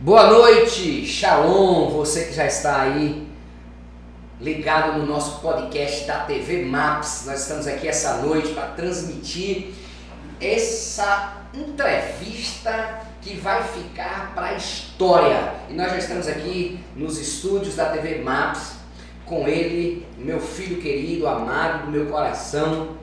Boa noite, Shalom, você que já está aí ligado no nosso podcast da TV Maps. Nós estamos aqui essa noite para transmitir essa entrevista que vai ficar para a história. E nós já estamos aqui nos estúdios da TV Maps com ele, meu filho querido, amado do meu coração,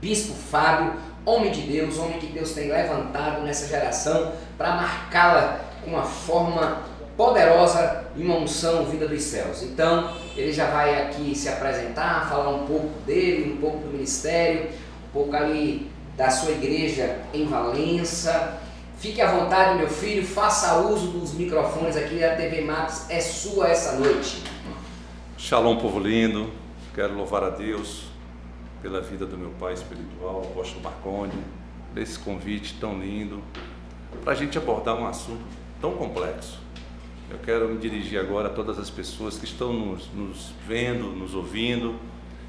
Bispo Fábio, homem de Deus, homem que Deus tem levantado nessa geração para marcá-la com uma forma poderosa e uma unção vinda dos céus. Então, ele já vai aqui se apresentar, falar um pouco dele, um pouco do ministério, um pouco ali da sua igreja em Valença. Fique à vontade, meu filho, faça uso dos microfones aqui da TV Max, é sua essa noite. Shalom, povo lindo. Quero louvar a Deus pela vida do meu pai espiritual, apóstolo Marconi, desse convite tão lindo, para a gente abordar um assunto tão complexo. Eu quero me dirigir agora a todas as pessoas que estão nos, nos vendo, nos ouvindo,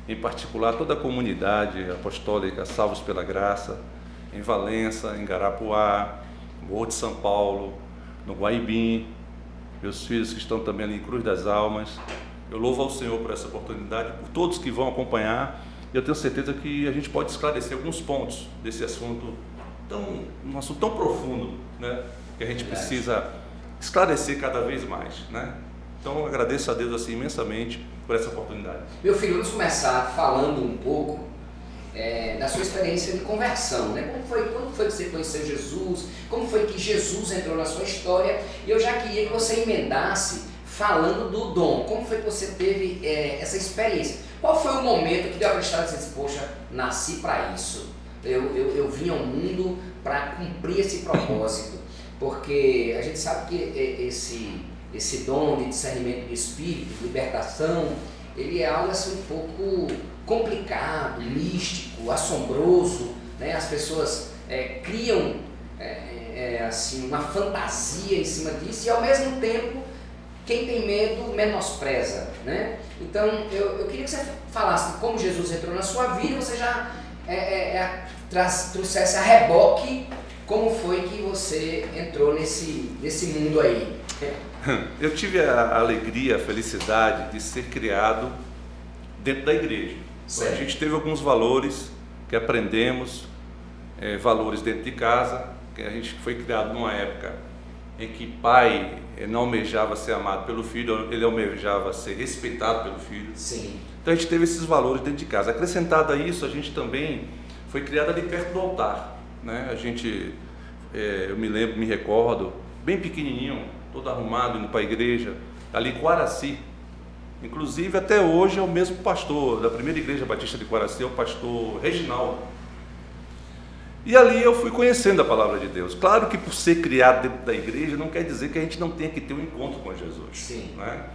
em particular toda a comunidade apostólica Salvos pela Graça, em Valença, em Garapuá, no Morro de São Paulo, no Guaibim, meus filhos que estão também ali em Cruz das Almas. Eu louvo ao Senhor por essa oportunidade, por todos que vão acompanhar. Eu tenho certeza que a gente pode esclarecer alguns pontos desse assunto tão, um assunto tão profundo, né? que a gente precisa esclarecer cada vez mais, né? Então eu agradeço a Deus assim imensamente por essa oportunidade. Meu filho, vamos começar falando um pouco é, da sua experiência de conversão, né? Como foi, quando foi que você conheceu Jesus? Como foi que Jesus entrou na sua história? E eu já queria que você emendasse falando do dom. Como foi que você teve é, essa experiência? Qual foi o momento que deu a prestar e disse, poxa, nasci para isso? Eu, eu, eu vim ao mundo para cumprir esse propósito porque a gente sabe que esse, esse dom de discernimento de espírito, libertação, ele é algo assim um pouco complicado, místico, assombroso, né? as pessoas é, criam é, é, assim, uma fantasia em cima disso e ao mesmo tempo quem tem medo menospreza. Né? Então eu, eu queria que você falasse como Jesus entrou na sua vida e você já é, é, é trouxesse a reboque como foi que você entrou nesse, nesse mundo aí? Eu tive a alegria, a felicidade de ser criado dentro da igreja. Certo. A gente teve alguns valores que aprendemos, é, valores dentro de casa, que a gente foi criado numa época em que pai eh, não almejava ser amado pelo filho, ele almejava ser respeitado pelo filho. Sim. Então a gente teve esses valores dentro de casa. Acrescentado a isso, a gente também foi criado ali perto do altar. Né? A gente, é, eu me lembro, me recordo, bem pequenininho, todo arrumado, indo para a igreja, ali em Quaraci. Inclusive, até hoje é o mesmo pastor da primeira igreja batista de Quaraci, é o pastor Reginaldo. E ali eu fui conhecendo a palavra de Deus. Claro que por ser criado dentro da igreja não quer dizer que a gente não tenha que ter um encontro com Jesus. Sim. Né?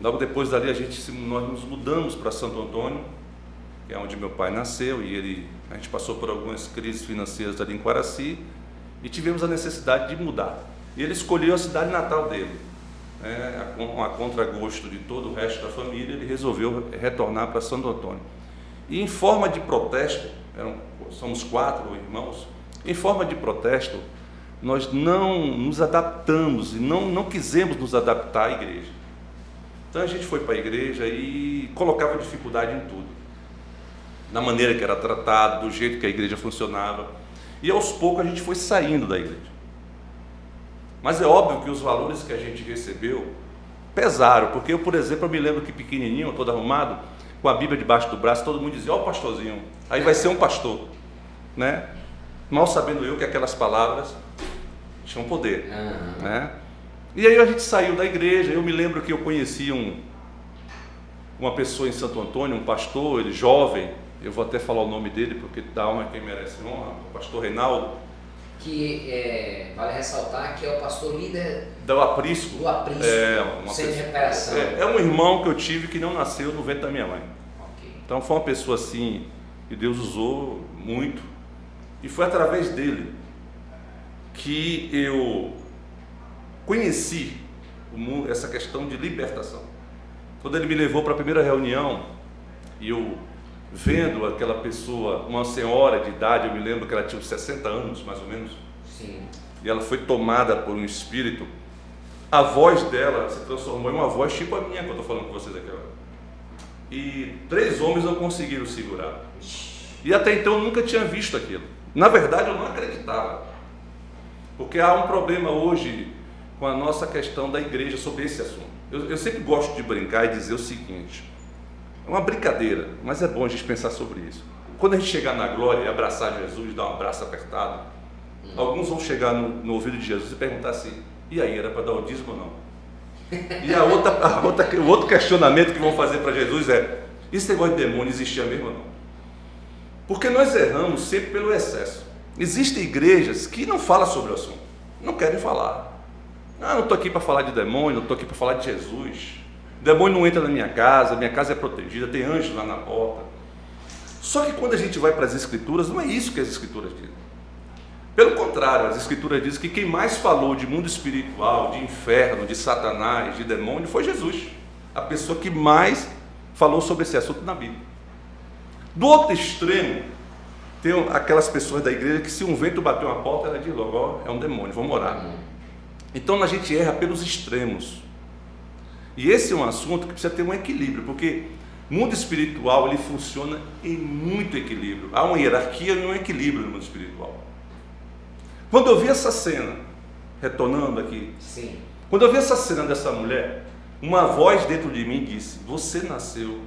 Logo depois dali a gente nós nos mudamos para Santo Antônio, que é onde meu pai nasceu, e ele, a gente passou por algumas crises financeiras ali em Quaraci e tivemos a necessidade de mudar. E ele escolheu a cidade natal dele. É, a, a contragosto de todo o resto da família, ele resolveu retornar para Santo Antônio. E em forma de protesto, eram, somos quatro irmãos, em forma de protesto, nós não nos adaptamos e não, não quisemos nos adaptar à igreja. Então a gente foi para a igreja e colocava dificuldade em tudo na maneira que era tratado, do jeito que a igreja funcionava. E aos poucos a gente foi saindo da igreja. Mas é óbvio que os valores que a gente recebeu pesaram, porque eu, por exemplo, eu me lembro que pequenininho, todo arrumado, com a Bíblia debaixo do braço, todo mundo dizia: Ó, oh, pastorzinho, aí vai ser um pastor, né? Mal sabendo eu que aquelas palavras tinham poder, uhum. né? E aí a gente saiu da igreja. Eu me lembro que eu conheci um, uma pessoa em Santo Antônio, um pastor, ele jovem, eu vou até falar o nome dele, porque alma é quem merece honra, o pastor Reinaldo. Que é, vale ressaltar que é o pastor líder do aprisco. Do aprisco, é, uma sem pessoa, recuperação. É, é, um irmão que eu tive que não nasceu no ventre da minha mãe. Okay. Então foi uma pessoa assim que Deus usou muito. E foi através dele que eu conheci mundo, essa questão de libertação. Quando ele me levou para a primeira reunião e eu vendo aquela pessoa, uma senhora de idade, eu me lembro que ela tinha uns 60 anos, mais ou menos. Sim. e ela foi tomada por um espírito, a voz dela se transformou em uma voz tipo a minha que eu estou falando com vocês aqui agora. E três homens não conseguiram segurar. E até então eu nunca tinha visto aquilo. Na verdade eu não acreditava. Porque há um problema hoje com a nossa questão da igreja sobre esse assunto. Eu, eu sempre gosto de brincar e dizer o seguinte: é uma brincadeira, mas é bom a gente pensar sobre isso. Quando a gente chegar na glória e abraçar Jesus, dar um abraço apertado, hum. alguns vão chegar no, no, ouvido de Jesus e perguntar assim: e aí, era para dar o dízimo ou não? E a outra, a outra, o outro questionamento que vão fazer para Jesus é: esse negócio de demônio existia mesmo ou não? Porque nós erramos sempre pelo excesso. Existem igrejas que não falam sobre o assunto, não querem falar. Ah, não estou aqui para falar de demônio, não estou aqui para falar de Jesus. demônio não entra na minha casa, minha casa é protegida, tem anjos lá na porta. Só que quando a gente vai para as Escrituras, não é isso que as Escrituras dizem. Pelo contrário, as Escrituras dizem que quem mais falou de mundo espiritual, de inferno, de Satanás, de demônio, foi Jesus. A pessoa que mais falou sobre esse assunto na Bíblia. Do outro extremo, tem aquelas pessoas da igreja que se um vento bater uma porta, ela diz logo, ó, é um demônio, vamos orar. Então a gente erra pelos extremos. E esse é um assunto que precisa ter um equilíbrio, porque mundo espiritual ele funciona em muito equilíbrio. Há uma hierarquia e um equilíbrio no mundo espiritual. Quando eu vi essa cena, retornando aqui, Sim. quando eu vi essa cena dessa mulher, uma voz dentro de mim disse: Você nasceu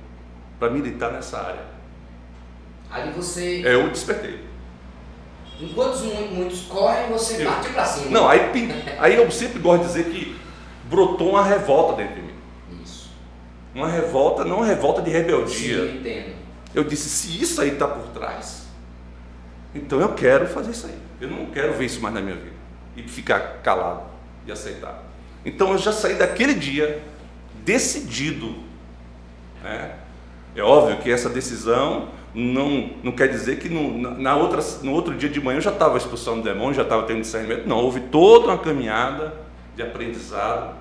para militar nessa área. Ali você. É, eu despertei. Enquanto muitos correm, você eu... partiu para cima. Não, aí, aí eu sempre gosto de dizer que brotou uma revolta dentro de mim. Isso. Uma revolta, não uma revolta de rebeldia. Sim, eu entendo. Eu disse: se isso aí está por trás, então eu quero fazer isso aí. Eu não quero ver isso mais na minha vida. E ficar calado e aceitar. Então eu já saí daquele dia decidido. Né? É óbvio que essa decisão não, não quer dizer que no, na outra, no outro dia de manhã eu já estava expulsando demônio, já estava tendo discernimento. Não, houve toda uma caminhada de aprendizado,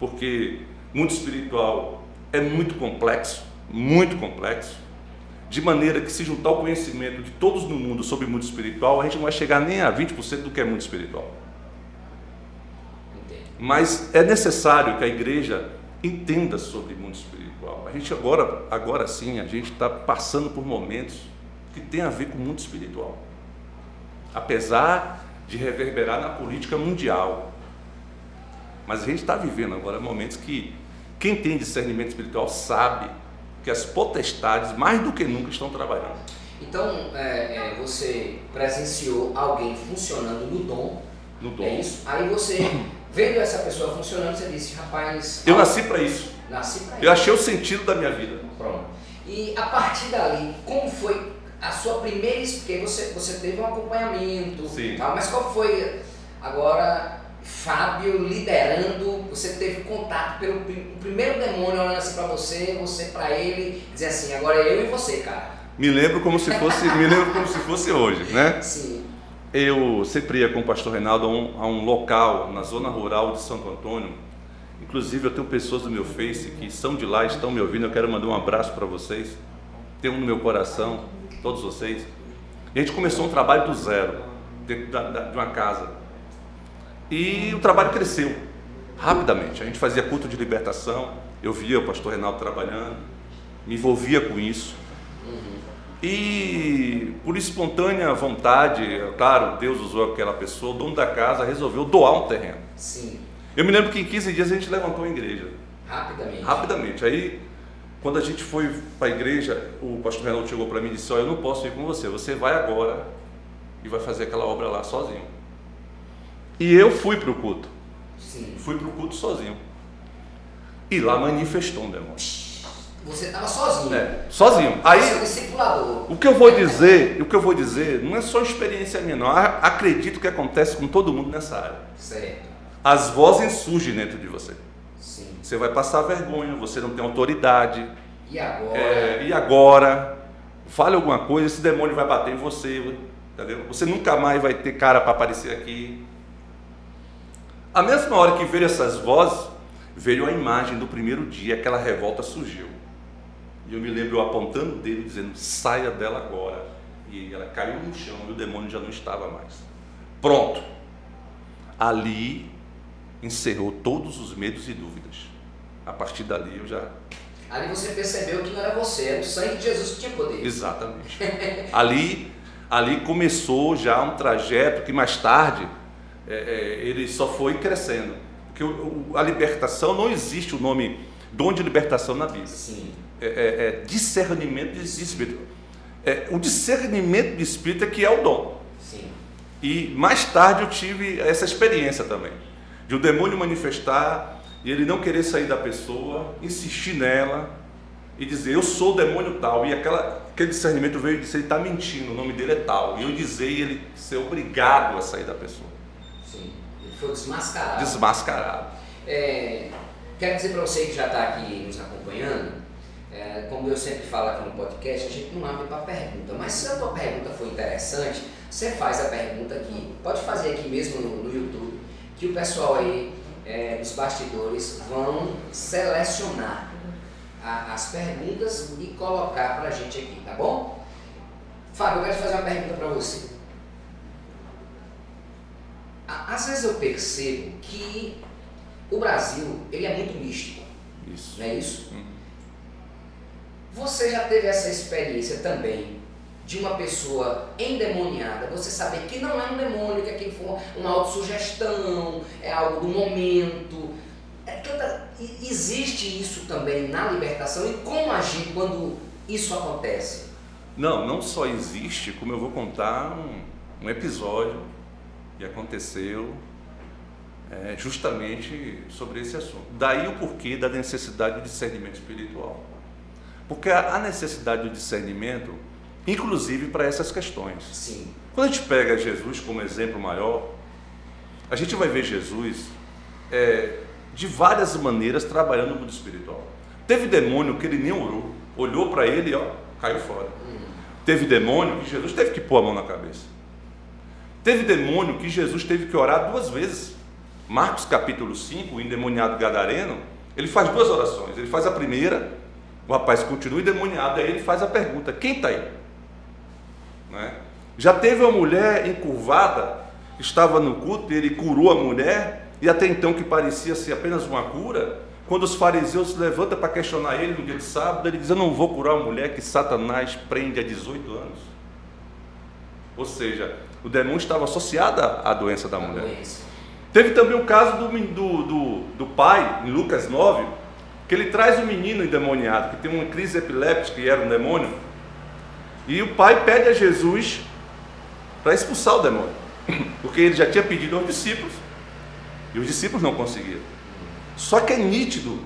porque mundo espiritual é muito complexo, muito complexo, de maneira que se juntar o conhecimento de todos no mundo sobre mundo espiritual, a gente não vai chegar nem a 20% do que é mundo espiritual. Mas é necessário que a igreja entenda sobre mundo espiritual. A gente agora, agora sim, a gente está passando por momentos que tem a ver com o mundo espiritual. Apesar de reverberar na política mundial. Mas a gente está vivendo agora momentos que quem tem discernimento espiritual sabe que as potestades, mais do que nunca, estão trabalhando. Então, é, é, você presenciou alguém funcionando no dom. No dom. É isso? Aí você Vendo essa pessoa funcionando, você disse, rapaz. Eu nasci para isso. Nasci para isso. Eu achei o sentido da minha vida. Pronto. E a partir dali, como foi a sua primeira. Porque você, você teve um acompanhamento, Sim. Tal, mas qual foi agora, Fábio liderando? Você teve contato pelo o primeiro demônio olhando assim para você, você para ele, dizer assim: agora é eu e você, cara. Me lembro como se fosse, me lembro como se fosse hoje, né? Sim eu sempre ia com o pastor Reinaldo a um, a um, local na zona rural de Santo Antônio. Inclusive, eu tenho pessoas do meu Face que são de lá, estão me ouvindo. Eu quero mandar um abraço para vocês. Tem um no meu coração, todos vocês. E a gente começou um trabalho do zero, dentro da, da, de uma casa. E o trabalho cresceu rapidamente. A gente fazia culto de libertação. Eu via o pastor Reinaldo trabalhando, me envolvia com isso. E por espontânea vontade, claro, Deus usou aquela pessoa, o dono da casa resolveu doar um terreno. Sim. Eu me lembro que em 15 dias a gente levantou a igreja. Rapidamente. Rapidamente. Aí, quando a gente foi para a igreja, o pastor Renato chegou para mim e disse: Olha, eu não posso ir com você, você vai agora e vai fazer aquela obra lá sozinho. E eu fui para o culto. Sim. Fui para o culto sozinho. E lá manifestou um demônio. Você estava sozinho. É, sozinho. Aí. O que eu vou dizer, o que eu vou dizer, não é só experiência minha, não. Acredito que acontece com todo mundo nessa área. Certo. As vozes surgem dentro de você. Sim. Você vai passar vergonha, você não tem autoridade. E agora? É, e agora? Fale alguma coisa, esse demônio vai bater em você, entendeu? Você nunca mais vai ter cara para aparecer aqui. A mesma hora que veio essas vozes, veio a imagem do primeiro dia, aquela revolta surgiu. E eu me lembro eu apontando dele dizendo: saia dela agora. E ela caiu no chão e o demônio já não estava mais. Pronto. ali encerrou todos os medos e dúvidas. A partir dali eu já. Ali você percebeu que não era você, era o sangue de Jesus que tinha poder. Exatamente. ali, ali começou já um trajeto que mais tarde é, é, ele só foi crescendo. Porque o, o, a libertação não existe o nome dom de libertação na Bíblia. Sim. É, é, é discernimento de espírito. É, o discernimento de espírito é que é o dom. Sim. E mais tarde eu tive essa experiência também, de o demônio manifestar e ele não querer sair da pessoa, insistir nela e dizer eu sou o demônio tal. E aquela, aquele discernimento veio e disse ele está mentindo, o nome dele é tal. E eu dizer e ele ser obrigado a sair da pessoa. Sim, ele foi desmascarado. Desmascarado. É, quero dizer para você que já está aqui nos acompanhando, é, como eu sempre falo aqui no podcast, a gente não abre para pergunta, mas se a tua pergunta for interessante, você faz a pergunta aqui, pode fazer aqui mesmo no, no YouTube, que o pessoal aí é, dos bastidores vão selecionar a, as perguntas e colocar para a gente aqui, tá bom? Fábio, eu quero fazer uma pergunta para você. Às vezes eu percebo que o Brasil ele é muito místico. Isso. Não é isso? Uhum. Você já teve essa experiência também de uma pessoa endemoniada, você saber que não é um demônio, que aquilo foi uma autossugestão, é algo do momento. É, existe isso também na libertação e como agir quando isso acontece? Não, não só existe, como eu vou contar um, um episódio que aconteceu é, justamente sobre esse assunto. Daí o porquê da necessidade do discernimento espiritual. Porque a necessidade do discernimento, inclusive para essas questões. Sim. Quando a gente pega Jesus como exemplo maior, a gente vai ver Jesus é, de várias maneiras trabalhando no mundo espiritual. Teve demônio que ele nem orou, olhou para ele e ó, caiu fora. Hum. Teve demônio que Jesus teve que pôr a mão na cabeça. Teve demônio que Jesus teve que orar duas vezes. Marcos capítulo 5, o endemoniado gadareno, ele faz duas orações. Ele faz a primeira, o rapaz continua endemoniado, aí ele faz a pergunta: quem está aí? É? Já teve uma mulher encurvada, estava no culto, ele curou a mulher, e até então que parecia ser apenas uma cura. Quando os fariseus se levantam para questionar ele no dia de sábado, ele diz: Eu não vou curar uma mulher que Satanás prende há 18 anos. Ou seja, o demônio estava associado à doença da mulher. Teve também o caso do, do, do, do pai, em Lucas 9, que ele traz um menino endemoniado, que tem uma crise epiléptica e era um demônio, e o pai pede a Jesus para expulsar o demônio, porque ele já tinha pedido aos discípulos, e os discípulos não conseguiram. Só que é nítido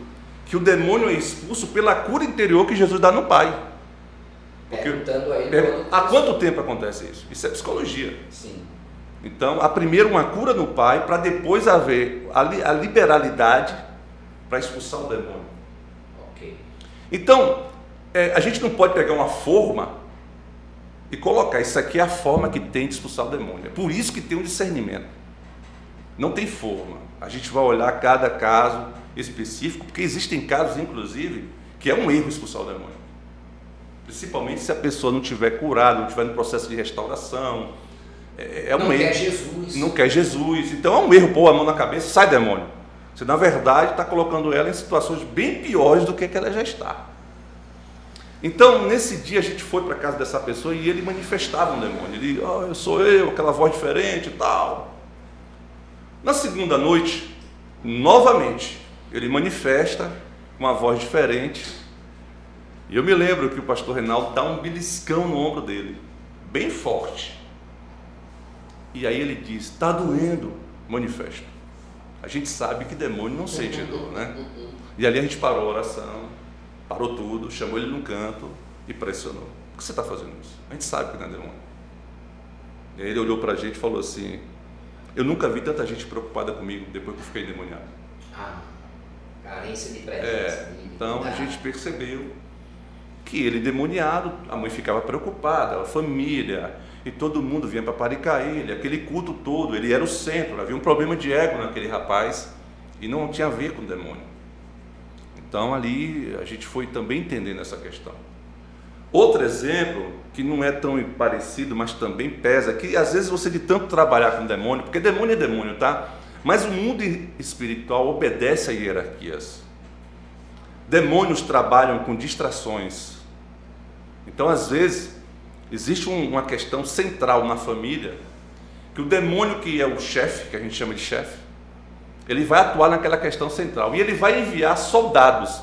que o demônio é expulso pela cura interior que Jesus dá no pai. Porque, Perguntando a ele. Há quanto tempo acontece isso? Isso é psicologia. Sim. Então, há primeiro uma cura no pai, para depois haver a, a liberalidade para expulsar o demônio. Então, é, a gente não pode pegar uma forma e colocar isso aqui é a forma que tem de expulsar o demônio. É por isso que tem um discernimento. Não tem forma. A gente vai olhar cada caso específico, porque existem casos, inclusive, que é um erro expulsar o demônio. Principalmente se a pessoa não tiver curada, não estiver no processo de restauração, é, é um não erro. quer Jesus. Não quer Jesus. Então é um erro pôr a mão na cabeça, sai demônio. Você, na verdade, está colocando ela em situações bem piores do que, que ela já está. Então, nesse dia, a gente foi para a casa dessa pessoa e ele manifestava um demônio. Ele, oh, eu sou eu, aquela voz diferente e tal. Na segunda noite, novamente, ele manifesta uma voz diferente. E eu me lembro que o pastor Reinaldo dá um beliscão no ombro dele, bem forte. E aí ele diz: está doendo, manifesto. A gente sabe que demônio não sente dor, né? E ali a gente parou a oração, parou tudo, chamou ele num canto e pressionou. Por que você está fazendo isso? A gente sabe que não é demônio. E aí ele olhou para a gente e falou assim: Eu nunca vi tanta gente preocupada comigo depois que eu fiquei endemoniado. Ah, carência de presença. É, então a gente percebeu que ele demoniado, a mãe ficava preocupada, a família, e todo mundo vinha para paricar ele, aquele culto todo, ele era o centro, havia um problema de ego naquele rapaz e não tinha a ver com o demônio. Então ali a gente foi também entendendo essa questão. Outro exemplo, que não é tão parecido, mas também pesa, que às vezes você de tanto trabalhar com demônio, porque demônio é demônio, tá? Mas o mundo espiritual obedece a hierarquias. Demônios trabalham com distrações. Então, às vezes, existe uma questão central na família, que o demônio que é o chefe, que a gente chama de chefe, ele vai atuar naquela questão central e ele vai enviar soldados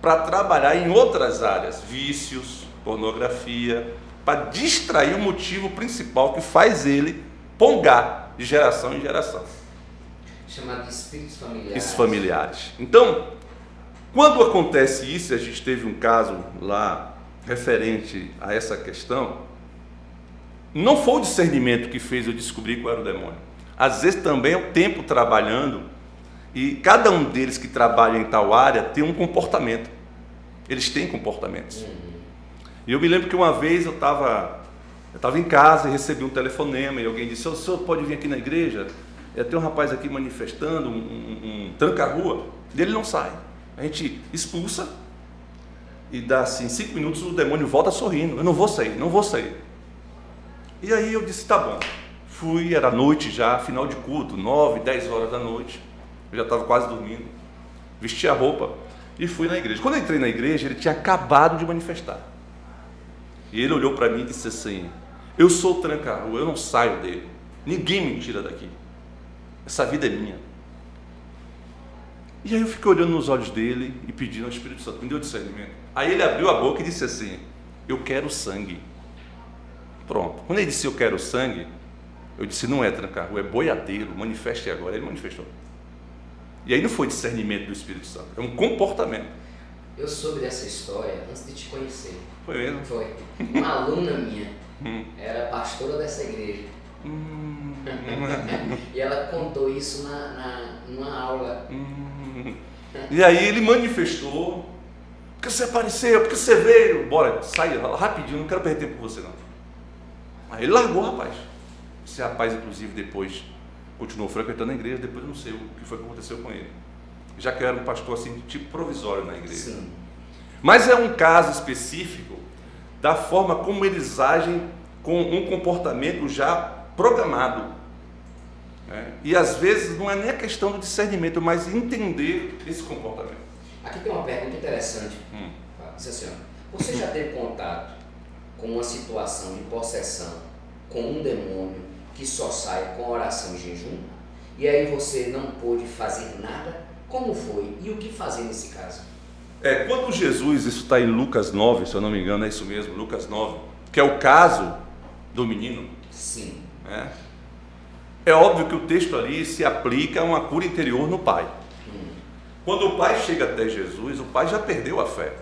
para trabalhar em outras áreas, vícios, pornografia, para distrair o motivo principal que faz ele pongar de geração em geração. Chamado de espíritos familiares. familiares. Então, quando acontece isso, a gente teve um caso lá referente a essa questão, não foi o discernimento que fez eu descobrir qual era o demônio. Às vezes também é o tempo trabalhando e cada um deles que trabalha em tal área tem um comportamento. Eles têm comportamentos. E eu me lembro que uma vez eu estava eu estava em casa e recebi um telefonema e alguém disse: O senhor pode vir aqui na igreja? É, tem um rapaz aqui manifestando, um, um, um tranca-rua. E ele não sai. A gente expulsa e dá assim, cinco minutos o demônio volta sorrindo. Eu não vou sair, não vou sair. E aí eu disse: Tá bom. Fui, era noite já, final de culto, nove, dez horas da noite. Eu já estava quase dormindo. Vesti a roupa e fui na igreja. Quando eu entrei na igreja, ele tinha acabado de manifestar. E ele olhou para mim e disse assim: Eu sou tranca-rua, eu não saio dele. Ninguém me tira daqui. Essa vida é minha. E aí eu fiquei olhando nos olhos dele e pedindo ao Espírito Santo, me deu discernimento. Aí ele abriu a boca e disse assim: Eu quero sangue. Pronto. Quando ele disse eu quero sangue, eu disse: Não é tranca-rua, é boiadeiro, manifeste agora. Ele manifestou. E aí não foi discernimento do Espírito Santo, é um comportamento. Eu soube dessa história antes de te conhecer. Foi mesmo? Foi. Uma aluna minha hum. era pastora dessa igreja. Hum. e ela contou isso na, na, numa aula. Hum. E aí ele manifestou. Porque você apareceu, porque você veio. Bora, sai rapidinho, não quero perder tempo com você não. Aí ele largou o rapaz. Esse rapaz, inclusive, depois continuou frequentando a igreja, depois não sei o que foi que aconteceu com ele. Já que era um pastor assim, tipo provisório na igreja. Sim. Mas é um caso específico da forma como eles agem com um comportamento já programado. Né? E às vezes não é nem a questão do discernimento, mas entender esse comportamento. Aqui tem uma pergunta interessante. Hum. Diz assim, ó, você já teve contato com uma situação de possessão com um demônio que só sai com oração e jejum, e aí você não pôde fazer nada, como foi? E o que fazer nesse caso? É, quando Jesus, isso está em Lucas 9, se eu não me engano, é isso mesmo, Lucas 9, que é o caso do menino. Sim. É, é óbvio que o texto ali se aplica a uma cura interior no pai. Quando o pai chega até Jesus, o pai já perdeu a fé.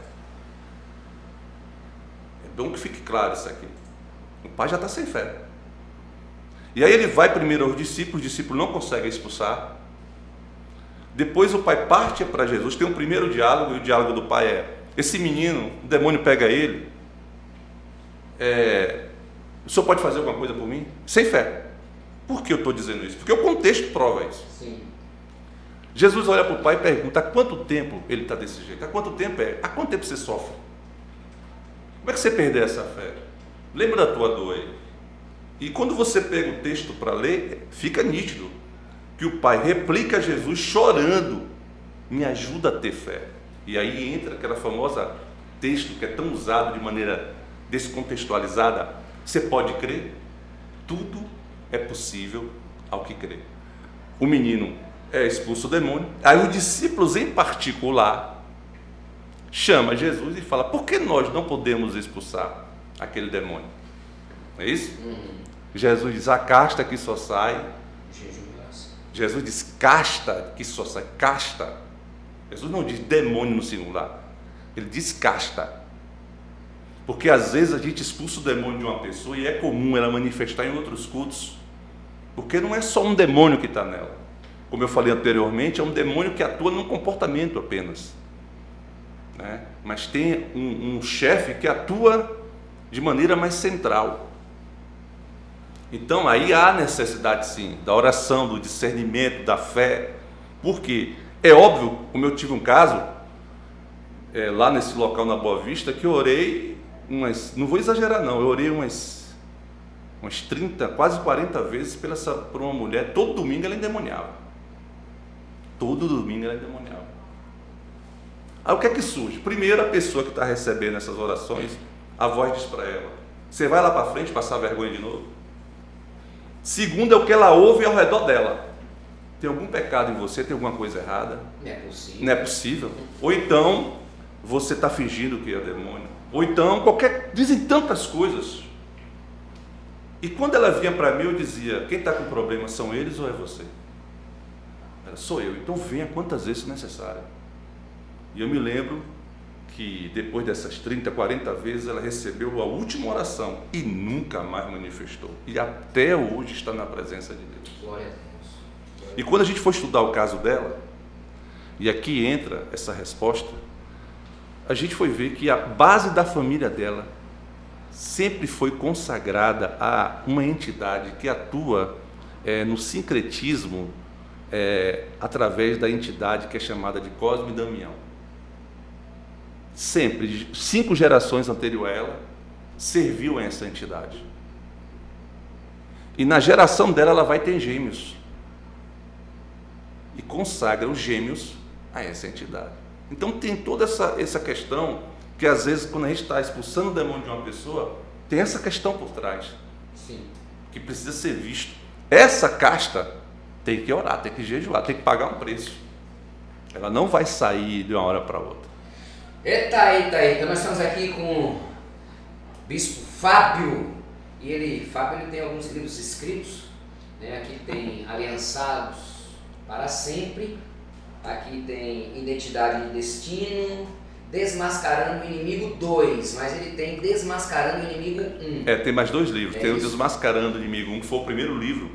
É bom que fique claro isso aqui. O pai já está sem fé. E aí ele vai primeiro aos discípulos, os discípulos não conseguem expulsar. Depois o pai parte para Jesus, tem um primeiro diálogo, e o diálogo do pai é: esse menino, o demônio pega ele, é, o senhor pode fazer alguma coisa por mim? Sem fé. Por que eu estou dizendo isso? Porque o contexto prova isso. Sim. Jesus olha para o pai e pergunta: há quanto tempo ele está desse jeito? Há quanto tempo é? Há quanto tempo você sofre? Como é que você perdeu essa fé? Lembra da tua dor aí? E quando você pega o texto para ler, fica nítido que o pai replica Jesus chorando: Me ajuda a ter fé. E aí entra aquela famosa texto que é tão usado de maneira descontextualizada: Você pode crer? Tudo é possível ao que crê. O menino é expulso do demônio. Aí os discípulos, em particular, chama Jesus e fala: Por que nós não podemos expulsar aquele demônio? É isso? Uhum. Jesus diz: a casta que só sai. Jesus diz casta que só sai. Casta. Jesus não diz demônio no singular. Ele diz casta. Porque às vezes a gente expulsa o demônio de uma pessoa e é comum ela manifestar em outros cultos. Porque não é só um demônio que está nela. Como eu falei anteriormente, é um demônio que atua num comportamento apenas. Né? Mas tem um, um chefe que atua de maneira mais central. Então aí há necessidade sim da oração, do discernimento, da fé. Porque é óbvio, como eu tive um caso é, lá nesse local na Boa Vista, que eu orei, umas, não vou exagerar não, eu orei umas, umas 30, quase 40 vezes pela por uma mulher, todo domingo ela endemoniava. Todo domingo ela endemoniava. Aí o que é que surge? Primeiro a pessoa que está recebendo essas orações, a voz diz para ela, você vai lá para frente passar vergonha de novo? Segundo é o que ela ouve ao redor dela. Tem algum pecado em você? Tem alguma coisa errada? Não é possível. Não é possível. Ou então você está fingindo que é demônio. Ou então qualquer. Dizem tantas coisas. E quando ela vinha para mim, eu dizia: quem está com problema são eles ou é você? Ela, sou eu. Então venha quantas vezes necessário. E eu me lembro que depois dessas 30, 40 vezes ela recebeu a última oração e nunca mais manifestou. E até hoje está na presença de Deus. Glória a Deus. Glória E quando a gente for estudar o caso dela, e aqui entra essa resposta, a gente foi ver que a base da família dela sempre foi consagrada a uma entidade que atua eh, no sincretismo eh, através da entidade que é chamada de Cosme e Damião. Sempre, cinco gerações anterior a ela, serviu a essa entidade. E na geração dela, ela vai ter gêmeos. E consagra os gêmeos a essa entidade. Então tem toda essa, essa questão que às vezes quando a gente está expulsando o demônio de uma pessoa, tem essa questão por trás, Sim. que precisa ser visto. Essa casta tem que orar, tem que jejuar, tem que pagar um preço. Ela não vai sair de uma hora para outra. Eita, eita, eita. Nós estamos aqui com o Bispo Fábio. E ele, Fábio, ele tem alguns livros escritos. Né? Aqui tem Aliançados para Sempre. Aqui tem Identidade e Destino. Desmascarando o Inimigo 2. Mas ele tem Desmascarando o Inimigo 1. É, tem mais dois livros. É tem o isso. Desmascarando o Inimigo, um que foi o primeiro livro,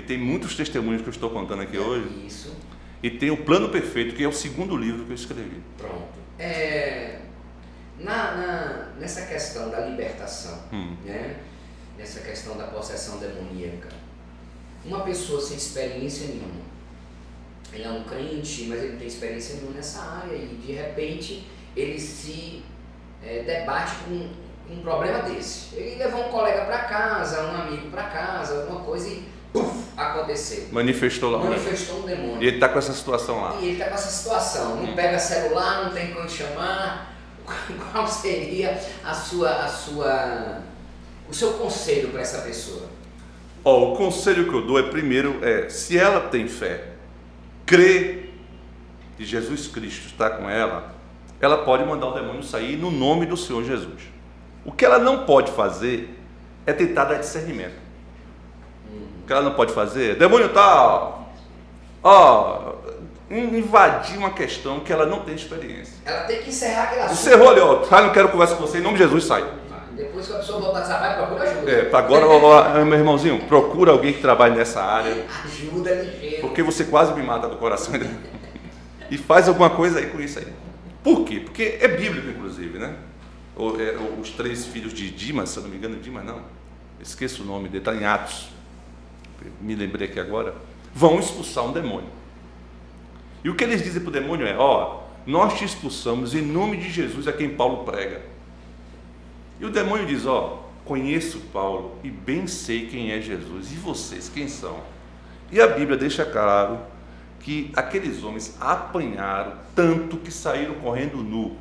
que tem muitos testemunhos que eu estou contando aqui hoje. Isso. E tem o Plano Perfeito, que é o segundo livro que eu escrevi. Pronto. É, na, na- nessa questão da libertação, Hum. né? nessa questão da possessão demoníaca, uma pessoa sem experiência nenhuma, ele é um crente, mas ele não tem experiência nenhuma nessa área e de repente ele se é, debate com com um problema desse. Ele levou um colega para casa, um amigo para casa, alguma coisa e puf, aconteceu. Manifestou lá. Manifestou um demônio. E ele está com essa situação lá. E ele está com essa situação, não pega celular, não tem como chamar. Qual seria a sua, a sua, o seu conselho para essa pessoa? Ó, o conselho que eu dou é primeiro é, se ela tem fé, crê que Jesus Cristo está com ela, ela pode mandar o demônio sair no nome do Senhor Jesus. O que ela não pode fazer é tentar dar discernimento. Que ela não pode fazer, demônio tal, ó, invadir uma questão que ela não tem experiência. Ela tem que encerrar aquele assunto. Encerrou ali, ó, sai, não quero conversa com você, em nome de Jesus, sai. Depois que a pessoa voltar a trabalhar, procura ajuda. É, agora, ó, meu irmãozinho, procura alguém que trabalhe nessa área. Ajuda ligeiro. Porque você quase me mata do coração. E faz alguma coisa aí com isso aí. Por quê? Porque é bíblico, inclusive, né? É, Os três filhos de Dimas, se eu não me engano, Dimas não. Esqueço o nome dele, está em Atos. Me lembrei aqui agora. Vão expulsar um demônio. E o que eles dizem para o demônio é: Ó, nós te expulsamos em nome de Jesus, a quem Paulo prega. E o demônio diz: Ó, conheço Paulo e bem sei quem é Jesus. E vocês, quem são? E a Bíblia deixa claro que aqueles homens apanharam tanto que saíram correndo nu.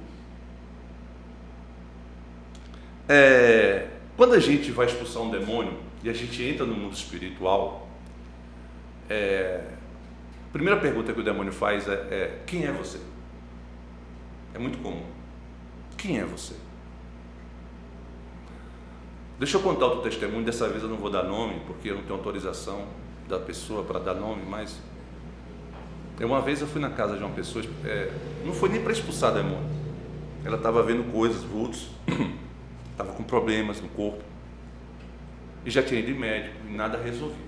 É, quando a gente vai expulsar um demônio e a gente entra no mundo espiritual, é, a primeira pergunta que o demônio faz é, é: quem é você? É muito comum. Quem é você? Deixa eu contar outro testemunho. Dessa vez eu não vou dar nome, porque eu não tenho autorização da pessoa para dar nome, mas uma vez eu fui na casa de uma pessoa, é, não foi nem para expulsar demônio. Ela estava vendo coisas, vultos, estava com problemas no corpo. E já tinha ido em médico e nada resolvia.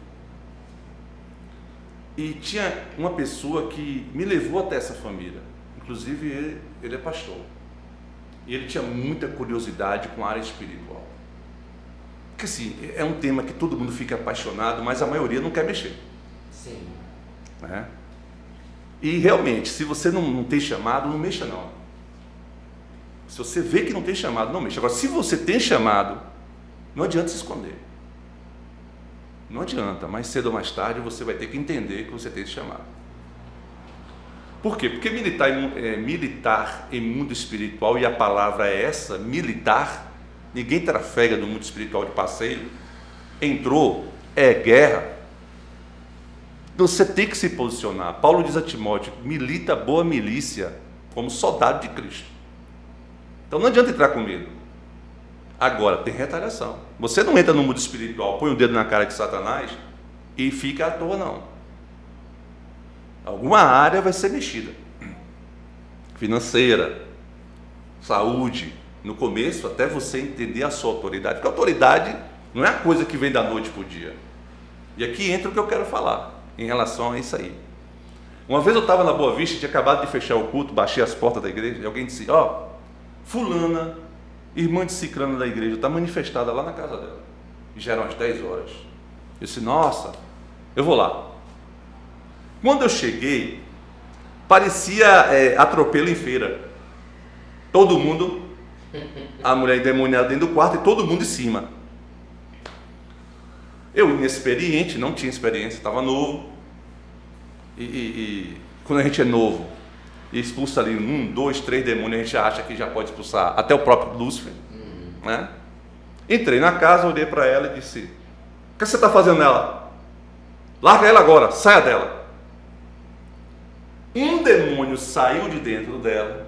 E tinha uma pessoa que me levou até essa família. Inclusive ele, ele é pastor. E ele tinha muita curiosidade com a área espiritual. Porque assim, é um tema que todo mundo fica apaixonado, mas a maioria não quer mexer. Sim. Né? E realmente, se você não, não tem chamado, não mexa não. Se você vê que não tem chamado, não mexa. Agora, se você tem chamado, não adianta se esconder. Não adianta, mais cedo ou mais tarde você vai ter que entender que você tem esse chamado. Por quê? Porque militar, é, militar em mundo espiritual, e a palavra é essa, militar, ninguém trafega no mundo espiritual de passeio, entrou, é guerra. Você tem que se posicionar. Paulo diz a Timóteo: milita boa milícia, como soldado de Cristo. Então não adianta entrar com medo. Agora, tem retaliação. Você não entra no mundo espiritual, põe o dedo na cara de Satanás e fica à toa, não. Alguma área vai ser mexida. Financeira, saúde. No começo, até você entender a sua autoridade. Porque autoridade não é a coisa que vem da noite para o dia. E aqui entra o que eu quero falar em relação a isso aí. Uma vez eu estava na Boa Vista, tinha acabado de fechar o culto, baixei as portas da igreja, e alguém disse: Ó, oh, Fulana, irmã de Ciclana da igreja, está manifestada lá na casa dela. E já eram as 10 horas. Eu disse: Nossa, eu vou lá. Quando eu cheguei, parecia é, atropelo em feira. Todo mundo, a mulher endemoniada dentro do quarto e todo mundo em cima. Eu, inexperiente, não tinha experiência, estava novo. E, e, e, quando a gente é novo e expulsa ali um, dois, três demônios, a gente acha que já pode expulsar até o próprio Lúcifer. Uhum. Né? Entrei na casa, olhei para ela e disse: O que você está fazendo nela? Larga ela agora, saia dela. Um demônio saiu de dentro dela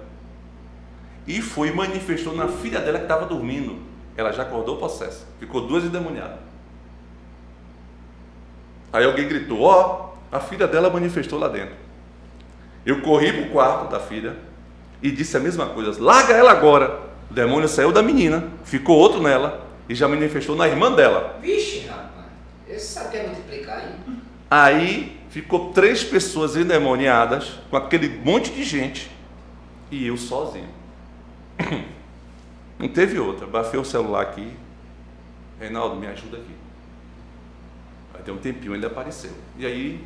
e foi e manifestou na filha dela que estava dormindo. Ela já acordou possessa, ficou duas endemoniadas. Aí alguém gritou: Ó, oh, a filha dela manifestou lá dentro. Eu corri para o quarto da filha e disse a mesma coisa: larga ela agora. O demônio saiu da menina, ficou outro nela e já manifestou na irmã dela. Vixe, rapaz, esse sabe que é multiplicar, hein? Aí ficou três pessoas endemoniadas, com aquele monte de gente, e eu sozinho. Não teve outra. Bafei o celular aqui. Reinaldo, me ajuda aqui. Aí tem um tempinho ele apareceu. E aí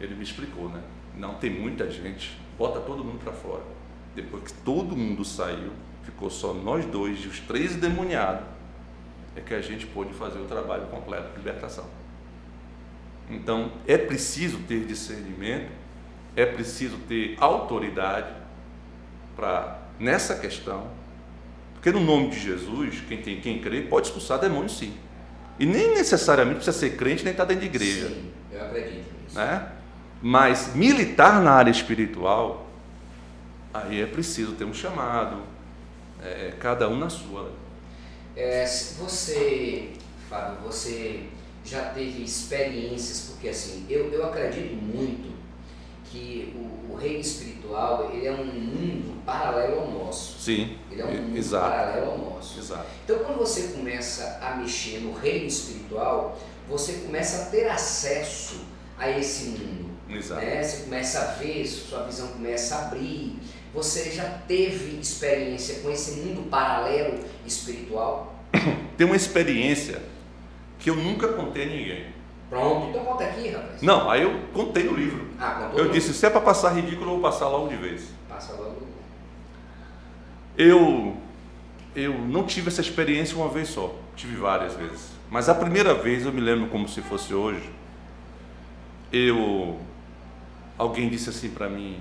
ele me explicou, né? Não tem muita gente, bota todo mundo para fora. Depois que todo mundo saiu, ficou só nós dois e os três endemoniados, é que a gente pôde fazer o trabalho completo de libertação. Então, é preciso ter discernimento, é preciso ter autoridade para nessa questão, porque no nome de Jesus, quem tem quem crê pode expulsar demônios sim. E nem necessariamente precisa ser crente nem estar tá dentro de igreja. Sim, eu acredito nisso. Né? Mas militar na área espiritual, aí é preciso ter um chamado, é, cada um na sua. É, você, Fábio, você já teve experiências, porque assim, eu, eu acredito muito que o, o, reino espiritual ele é um mundo paralelo ao nosso. Sim. Ele é um mundo exato. paralelo ao nosso. Exato. Então quando você começa a mexer no reino espiritual, você começa a ter acesso a esse mundo. Exato. Né? Você começa a ver, sua visão começa a abrir. Você já teve experiência com esse mundo paralelo espiritual? Tem uma experiência que eu nunca contei a ninguém. Pronto, então conta aqui, rapaz. Não, aí eu contei no livro. Ah, contou? Eu disse, se é para passar ridículo, eu vou passar logo de vez. Passa logo. Eu, eu não tive essa experiência uma vez só, tive várias vezes. Mas a primeira vez, eu me lembro como se fosse hoje, eu, alguém disse assim para mim,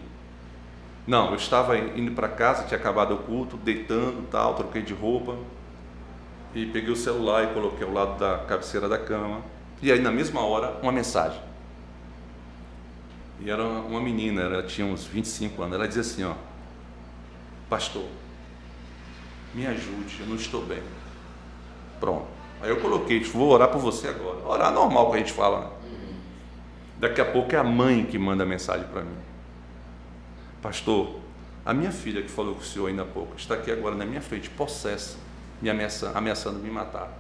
não, eu estava indo para casa, tinha acabado o culto, deitando tal, troquei de roupa, e peguei o celular e coloquei ao lado da cabeceira da cama. E aí, na mesma hora, uma mensagem. E era uma menina, ela tinha uns 25 anos. Ela dizia assim: Ó, Pastor, me ajude, eu não estou bem. Pronto. Aí eu coloquei: Vou orar por você agora. Orar normal que a gente fala. Né? Daqui a pouco é a mãe que manda a mensagem para mim: Pastor, a minha filha que falou com o senhor ainda há pouco está aqui agora na minha frente, possessa me ameaçando, ameaçando me matar.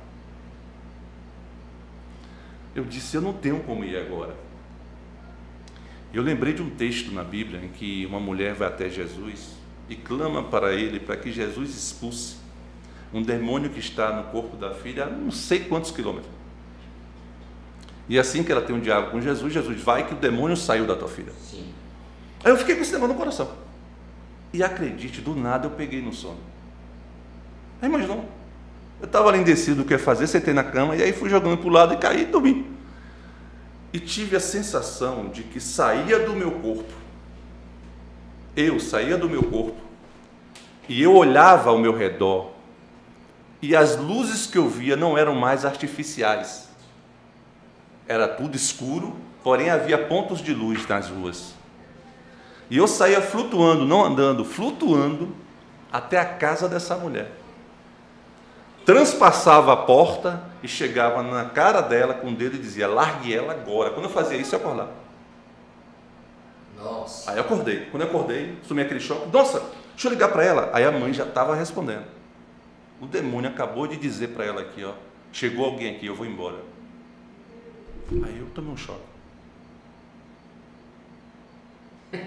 Eu disse: Eu não tenho como ir agora. Eu lembrei de um texto na Bíblia em que uma mulher vai até Jesus e clama para ele para que Jesus expulse um demônio que está no corpo da filha a não sei quantos quilômetros. E assim que ela tem um diálogo com Jesus, Jesus vai que o demônio saiu da tua filha. Sim. Aí eu fiquei com esse demônio no coração. E acredite, do nada eu peguei no sono. Aí imaginou? Eu estava ali indecido o que ia fazer, sentei na cama e aí fui jogando para o lado e caí e dormi. E tive a sensação de que saía do meu corpo. Eu saía do meu corpo e eu olhava ao meu redor e as luzes que eu via não eram mais artificiais. Era tudo escuro, porém havia pontos de luz nas ruas. E eu saía flutuando, não andando, flutuando até a casa dessa mulher. Transpassava a porta e chegava na cara dela com o dedo e dizia: largue ela agora. Quando eu fazia isso, eu acordava. Nossa. Aí eu acordei. Quando eu acordei, sumi aquele choque. Nossa, deixa eu ligar para ela. Aí a mãe já estava respondendo. O demônio acabou de dizer para ela aqui, ó. Chegou alguém aqui, eu vou embora. Aí eu tomei um choque.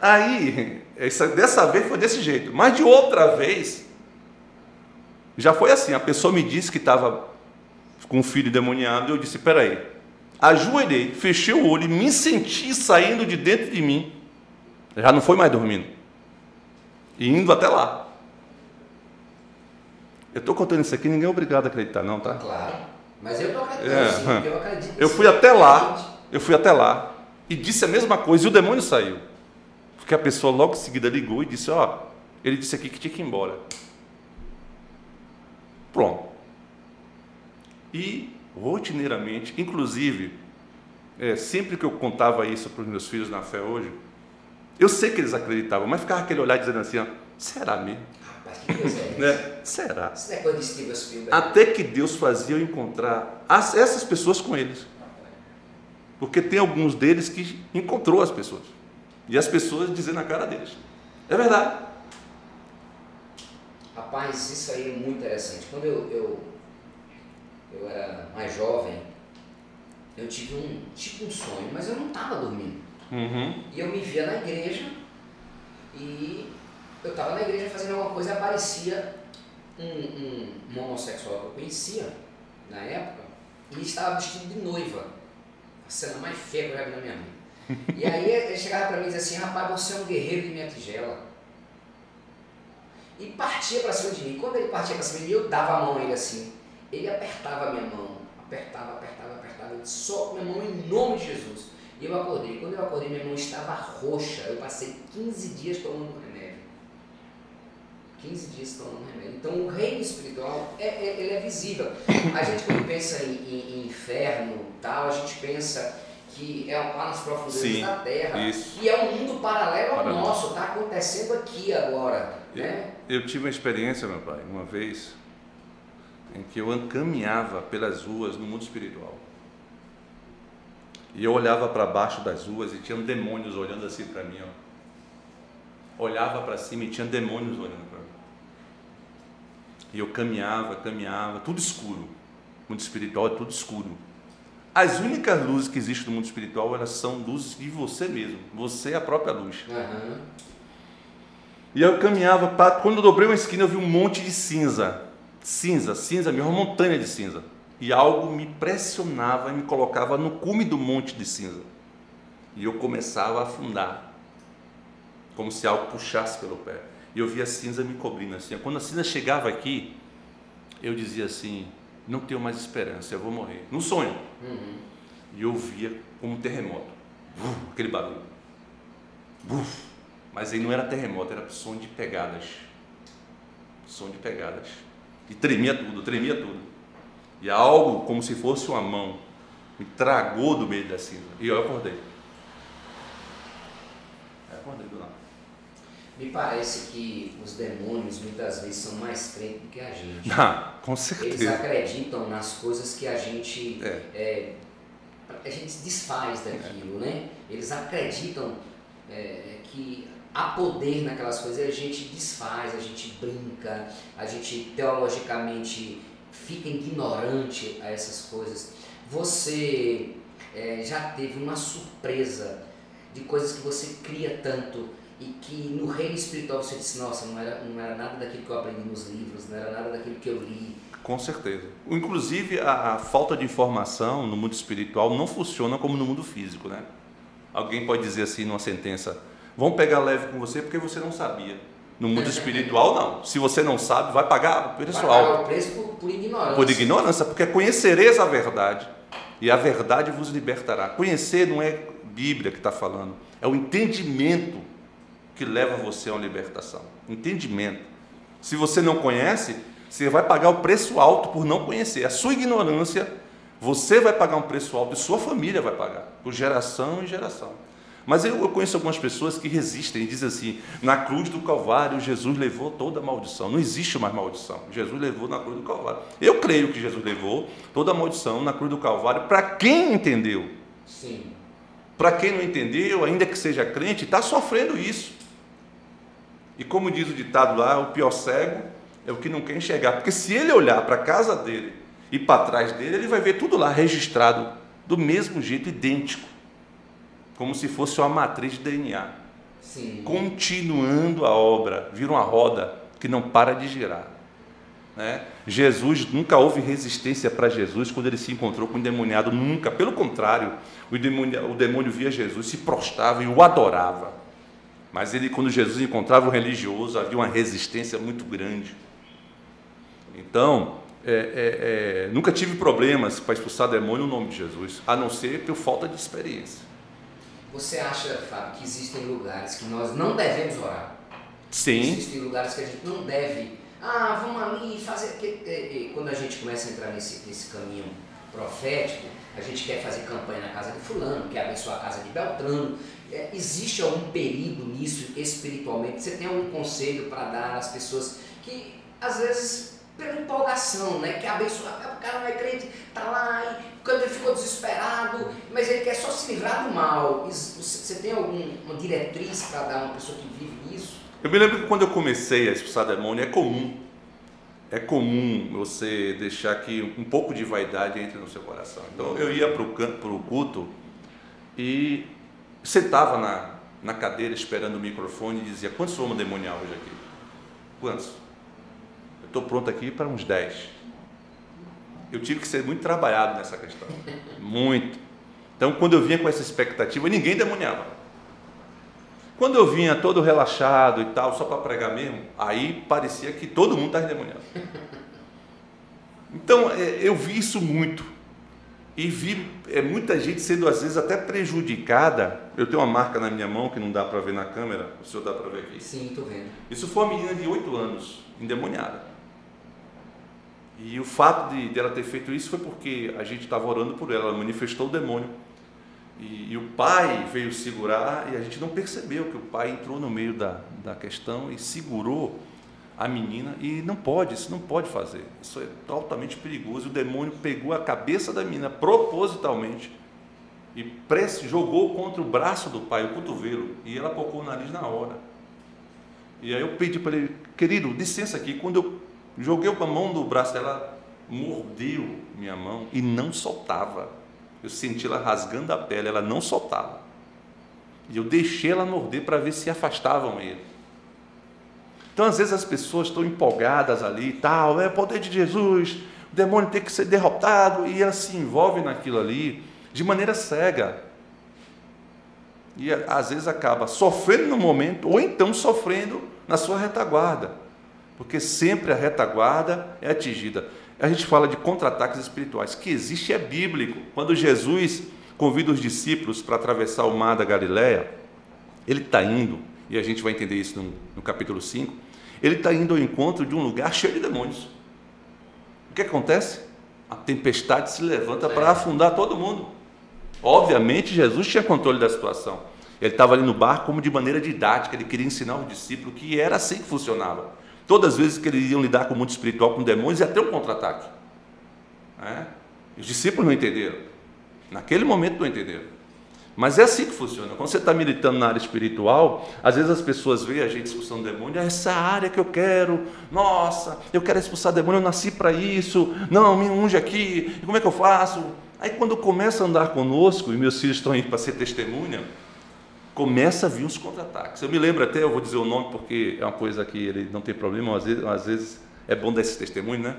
Aí, essa, dessa vez foi desse jeito. Mas de outra vez, já foi assim. A pessoa me disse que estava com um filho demoniado. E eu disse: peraí. Ajoelhei, fechei o olho e me senti saindo de dentro de mim. Já não foi mais dormindo. E indo até lá. Eu estou contando isso aqui, ninguém é obrigado a acreditar, não, tá? Claro. Mas eu acreditando, é, sim, porque eu acredito. Eu fui até lá, eu fui até lá e disse a mesma coisa e o demônio saiu. Porque a pessoa logo em seguida ligou e disse: Ó, oh, ele disse aqui que tinha que ir embora. Pronto. E rotineiramente, inclusive, é, sempre que eu contava isso para os meus filhos na fé hoje, eu sei que eles acreditavam, mas ficava aquele olhar dizendo assim: ó, será mesmo? Rapaz, que coisa é né? Será? Isso não é coisa de Steven Spielberg. Até que Deus fazia eu encontrar as, essas pessoas com eles. Porque tem alguns deles que encontrou as pessoas. E as pessoas dizendo na cara deles. É verdade. Rapaz, isso aí é muito interessante. Quando eu, eu, eu era mais jovem, eu tive um tipo um sonho, mas eu não estava dormindo. Uhum. E eu me via na igreja e eu estava na igreja fazendo alguma coisa e aparecia um, um, um homossexual que eu conhecia na época e estava vestido de noiva. A cena mais feia que eu já vi na minha vida. E aí ele chegava para mim e dizia assim, rapaz, você é um guerreiro de minha tigela. E partia para cima de mim. Quando ele partia para cima de mim, eu dava a mão a ele assim. Ele apertava a minha mão. Apertava, apertava, apertava. Disse, solta minha mão em nome de Jesus. E eu acordei. Quando eu acordei, minha mão estava roxa. Eu passei 15 dias tomando. 15 dias tomando remédio. Então o reino espiritual, é, é, ele é visível. A gente quando pensa em, em, em inferno, tal, a gente pensa que é lá nas profundezas Sim, da Terra, isso. que é um mundo paralelo ao nosso, está acontecendo aqui agora. Eu, né? eu tive uma experiência, meu pai, uma vez, em que eu caminhava pelas ruas no mundo espiritual. E eu olhava para baixo das ruas e tinha demônios olhando assim para mim. Ó. Olhava para cima e tinha demônios olhando. E eu caminhava, caminhava, tudo escuro. O mundo espiritual é tudo escuro. As únicas luzes que existem no mundo espiritual, elas são luzes de você mesmo. Você é a própria luz. Uhum. E eu caminhava, pra, quando eu dobrei uma esquina, eu vi um monte de cinza. Cinza, cinza mesmo, uma montanha de cinza. E algo me pressionava e me colocava no cume do monte de cinza. E eu começava a afundar. Como se algo puxasse pelo pé. E eu via a cinza me cobrindo assim. Quando a cinza chegava aqui, eu dizia assim: não tenho mais esperança, eu vou morrer. No sonho. Uhum. E eu via como um terremoto. Uf, aquele barulho. Uf. Mas aí não era terremoto, era som de pegadas. Som de pegadas. E tremia tudo, tremia tudo. E algo como se fosse uma mão me tragou do meio da cinza. E eu acordei. Eu acordei do. Me parece que os demônios muitas vezes são mais crentes do que a gente. Ah, com certeza. Eles acreditam nas coisas que a gente é. É, a gente desfaz daquilo, é. né? Eles acreditam é, que há poder naquelas coisas e a gente desfaz, a gente brinca, a gente teologicamente fica ignorante a essas coisas. Você é, já teve uma surpresa de coisas que você cria tanto e que no reino espiritual você disse, nossa, não era, não era nada daquilo que eu aprendi nos livros, não era nada daquilo que eu li. Com certeza. Inclusive, a, a falta de informação no mundo espiritual não funciona como no mundo físico, né? Alguém pode dizer assim numa sentença, vão pegar leve com você porque você não sabia. No mundo espiritual, não. Se você não sabe, vai pagar o preço Vai pagar o preço por, por ignorância. Por ignorância, porque conhecereis a verdade, e a verdade vos libertará. Conhecer não é Bíblia que está falando, é o entendimento que leva você a uma libertação. Entendimento. Se você não conhece, você vai pagar o preço alto por não conhecer. A sua ignorância, você vai pagar um preço alto e sua família vai pagar, por geração em geração. Mas eu, eu conheço algumas pessoas que resistem e dizem assim: na cruz do Calvário, Jesus levou toda a maldição. Não existe mais maldição. Jesus levou na cruz do Calvário. Eu creio que Jesus levou toda a maldição na cruz do Calvário para quem entendeu. Sim. Para quem não entendeu, ainda que seja crente, está sofrendo isso. E como diz o ditado lá, o pior cego é o que não quer enxergar. Porque se ele olhar para a casa dele e para trás dele, ele vai ver tudo lá registrado do mesmo jeito, idêntico. Como se fosse uma matriz de DNA. Sim. Continuando a obra, vira uma roda que não para de girar. Né? Jesus, nunca houve resistência para Jesus quando ele se encontrou com o endemoniado, nunca. Pelo contrário, o demônio, o demônio via Jesus, se prostrava e o adorava. Mas ele, quando Jesus encontrava o religioso, havia uma resistência muito grande. Então, é, é, é, nunca tive problemas para expulsar demônio no nome de Jesus, a não ser por falta de experiência. Você acha, Fábio, que existem lugares que nós não devemos orar? Sim, Existem lugares que a gente não deve. Ah, vamos ali fazer. É, é, quando a gente começa a entrar nesse, nesse caminho profético, a gente quer fazer campanha na casa de Fulano, quer abençoar a casa de Beltrano. É, existe algum perigo nisso espiritualmente? Você tem algum conselho para dar às pessoas que, às vezes, pela empolgação, né? Quer abençoar, o cara não é crente, tá lá, quando ele ficou desesperado, mas ele quer só se livrar do mal. Você tem alguma diretriz para dar a uma pessoa que vive isso? Eu me lembro que quando eu comecei a expulsar demônio, é comum. É comum você deixar que um pouco de vaidade entre no seu coração. Então eu ia para o culto e sentava na, na cadeira esperando o microfone e dizia: Quantos vamos demoniar hoje aqui? Quantos? Eu estou pronto aqui para uns 10. Eu tive que ser muito trabalhado nessa questão. Muito. Então quando eu vinha com essa expectativa, ninguém demoniava. Quando eu vinha todo relaxado e tal, só para pregar mesmo, aí parecia que todo mundo estava endemoniado. Então é, eu vi isso muito. E vi é, muita gente sendo às vezes até prejudicada. Eu tenho uma marca na minha mão que não dá para ver na câmera, o senhor dá para ver aqui. Sim, tô vendo. Isso foi uma menina de 8 anos, endemoniada. E o fato de dela ter feito isso foi porque a gente estava orando por ela, ela manifestou o demônio. E, e o pai veio segurar e a gente não percebeu que o pai entrou no meio da, da questão e segurou a menina e não pode, isso não pode fazer. Isso é altamente perigoso. O demônio pegou a cabeça da menina propositalmente e press, jogou contra o braço do pai, o cotovelo, e ela pocou o nariz na hora. E aí eu pedi para ele, querido, licença aqui. Quando eu joguei a mão no braço dela, mordeu minha mão e não soltava. Eu senti ela rasgando a pele, ela não soltava. E eu deixei ela morder para ver se afastavam ele. Então, às vezes, as pessoas estão empolgadas ali e tal, é o poder de Jesus, o demônio tem que ser derrotado, e elas se envolvem naquilo ali de maneira cega. E às vezes acaba sofrendo no momento, ou então sofrendo na sua retaguarda, porque sempre a retaguarda é atingida. A gente fala de contra-ataques espirituais, que existe é bíblico. Quando Jesus convida os discípulos para atravessar o mar da Galileia, ele está indo, e a gente vai entender isso no, no capítulo 5, ele está indo ao encontro de um lugar cheio de demônios. O que acontece? A tempestade se levanta para afundar todo mundo. Obviamente, Jesus tinha controle da situação. Ele estava ali no barco como de maneira didática, ele queria ensinar os discípulos que era assim que funcionava. Todas as vezes que eles iam lidar com o mundo espiritual, com demônios, ia ter um contra-ataque. É? Os discípulos não entenderam. Naquele momento não entenderam. Mas é assim que funciona. Quando você está militando na área espiritual, às vezes as pessoas veem a gente expulsando demônio, é essa área que eu quero, nossa, eu quero expulsar demônio, eu nasci para isso, não, me unge aqui, como é que eu faço? Aí quando começa a andar conosco, e meus filhos estão indo para ser testemunha, começa a vir uns contra-ataques. Eu me lembro até, eu vou dizer o nome porque é uma coisa que ele não tem problema, às vezes, às vezes é bom dar esse testemunho, né?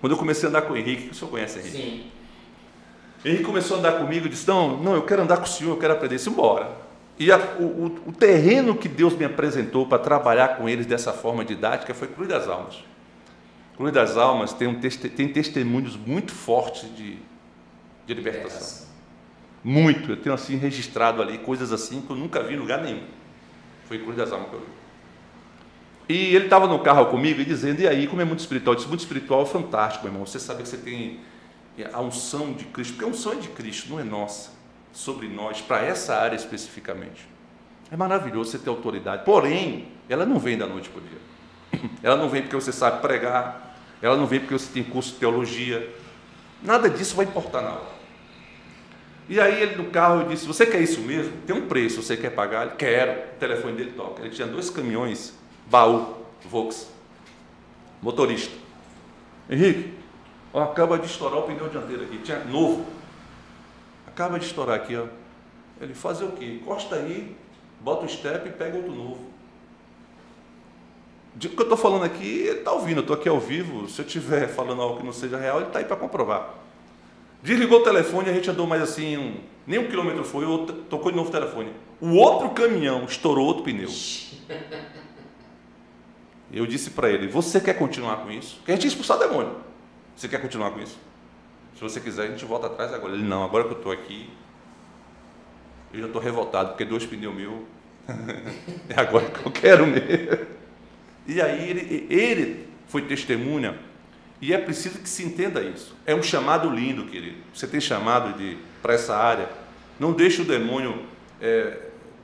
Quando eu comecei a andar com o Henrique, o senhor conhece Henrique? Sim. Henrique começou a andar comigo e disse: Não, não, eu quero andar com o senhor, eu quero aprender isso, embora. E a, o, o, terreno que Deus me apresentou para trabalhar com eles dessa forma didática foi Cruz das Almas. Cruz das Almas tem, um, tem testemunhos muito fortes de, de libertação. Muito. Eu tenho assim registrado ali coisas assim que eu nunca vi em lugar nenhum. Foi Cruz das Almas que eu vi. E ele estava no carro comigo e dizendo, e aí, como é muito espiritual? Eu disse, muito espiritual é fantástico, meu irmão. Você sabe que você tem a unção de Cristo, porque a unção é de Cristo, não é nossa, sobre nós, para essa área especificamente. É maravilhoso você ter autoridade. Porém, ela não vem da noite para o dia. Ela não vem porque você sabe pregar, ela não vem porque você tem curso de teologia. Nada disso vai importar na hora. E aí ele no carro disse: Você quer isso mesmo? Tem um preço, você quer pagar? Ele quero. O telefone dele toca. Ele tinha dois caminhões, baú, Vox. Motorista. Henrique, ó, acaba de estourar o pneu dianteiro aqui. Tinha novo. Acaba de estourar aqui, ó. Ele fazer o quê? Costa aí, bota o step e pega outro novo. O que eu estou falando aqui, ele está ouvindo, eu estou aqui ao vivo. Se eu estiver falando algo que não seja real, ele está aí para comprovar. Desligou o telefone, a gente andou mais assim, um, nem um quilômetro foi, tocou de novo o telefone. O outro caminhão estourou outro pneu. Eu disse para ele: Você quer continuar com isso? Porque a gente expulsar demônio. Você quer continuar com isso? Se você quiser, a gente volta atrás agora. Ele: Não, agora que eu estou aqui, eu já estou revoltado, porque dois pneus mil é agora que eu quero mesmo. E aí ele, ele foi testemunha, e é preciso que se entenda isso. É um chamado lindo, querido. Você tem chamado de para essa área. Não deixe o demônio é,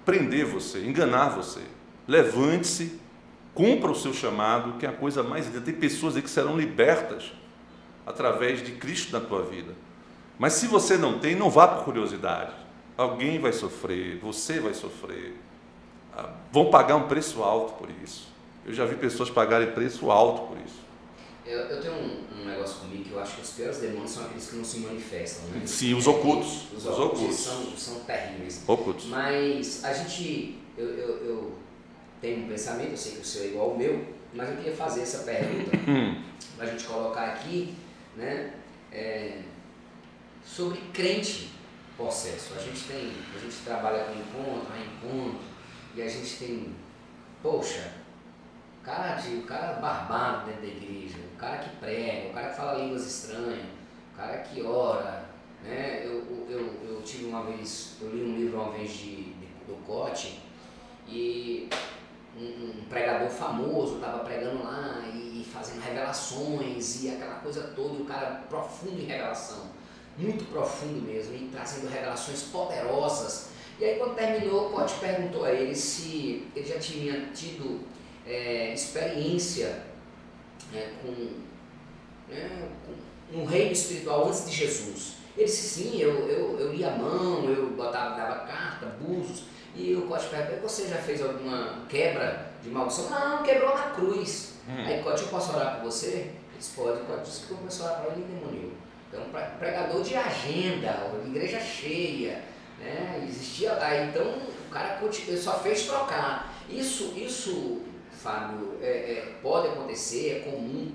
prender você, enganar você. Levante-se Cumpra o seu chamado, que é a coisa mais linda. Tem pessoas aí que serão libertas através de Cristo na tua vida. Mas se você não tem, não vá por curiosidade. Alguém vai sofrer, você vai sofrer. Ah, vão pagar um preço alto por isso. Eu já vi pessoas pagarem preço alto por isso. Eu, eu tenho um, um, negócio comigo que eu acho que os piores demônios são aqueles que não se manifestam. Né? Sim, os ocultos. Os, os ocultos, ocultos. São, são terríveis. Ocultos. Mas a gente, eu, eu, eu tem um pensamento, eu sei que o seu é igual ao meu, mas eu queria fazer essa pergunta hum. para a gente colocar aqui, né, é, sobre crente possesso. A gente tem, a gente trabalha com encontro, reencontro, e a gente tem, poxa, o cara, de, o cara barbado dentro da igreja, o cara que prega, o cara que fala línguas estranhas, o cara que ora, né? Eu, eu, eu tive uma vez, eu li um livro uma vez de, de do Cote, e um, um pregador famoso estava pregando lá e, e, fazendo revelações e aquela coisa toda, e o cara profundo em revelação, muito profundo mesmo, e trazendo revelações poderosas. E aí quando terminou, o Cote perguntou a ele se ele já tinha tido é, experiência é, com, né, com um reino espiritual antes de Jesus. Ele disse, sim, eu, eu, eu lia a mão, eu botava, dava carta, búzios, e o Cote pergunta, você já fez alguma quebra de maldição? Não, quebrou na cruz. Hum. Aí Cote, eu posso orar por você? Ele disse, pode. Cote disse que começou a orar para ele e demoniou. Então, pregador de agenda, igreja cheia, né? Existia, aí então o cara só fez trocar. Isso, isso Fábio, é, é, pode acontecer, é comum.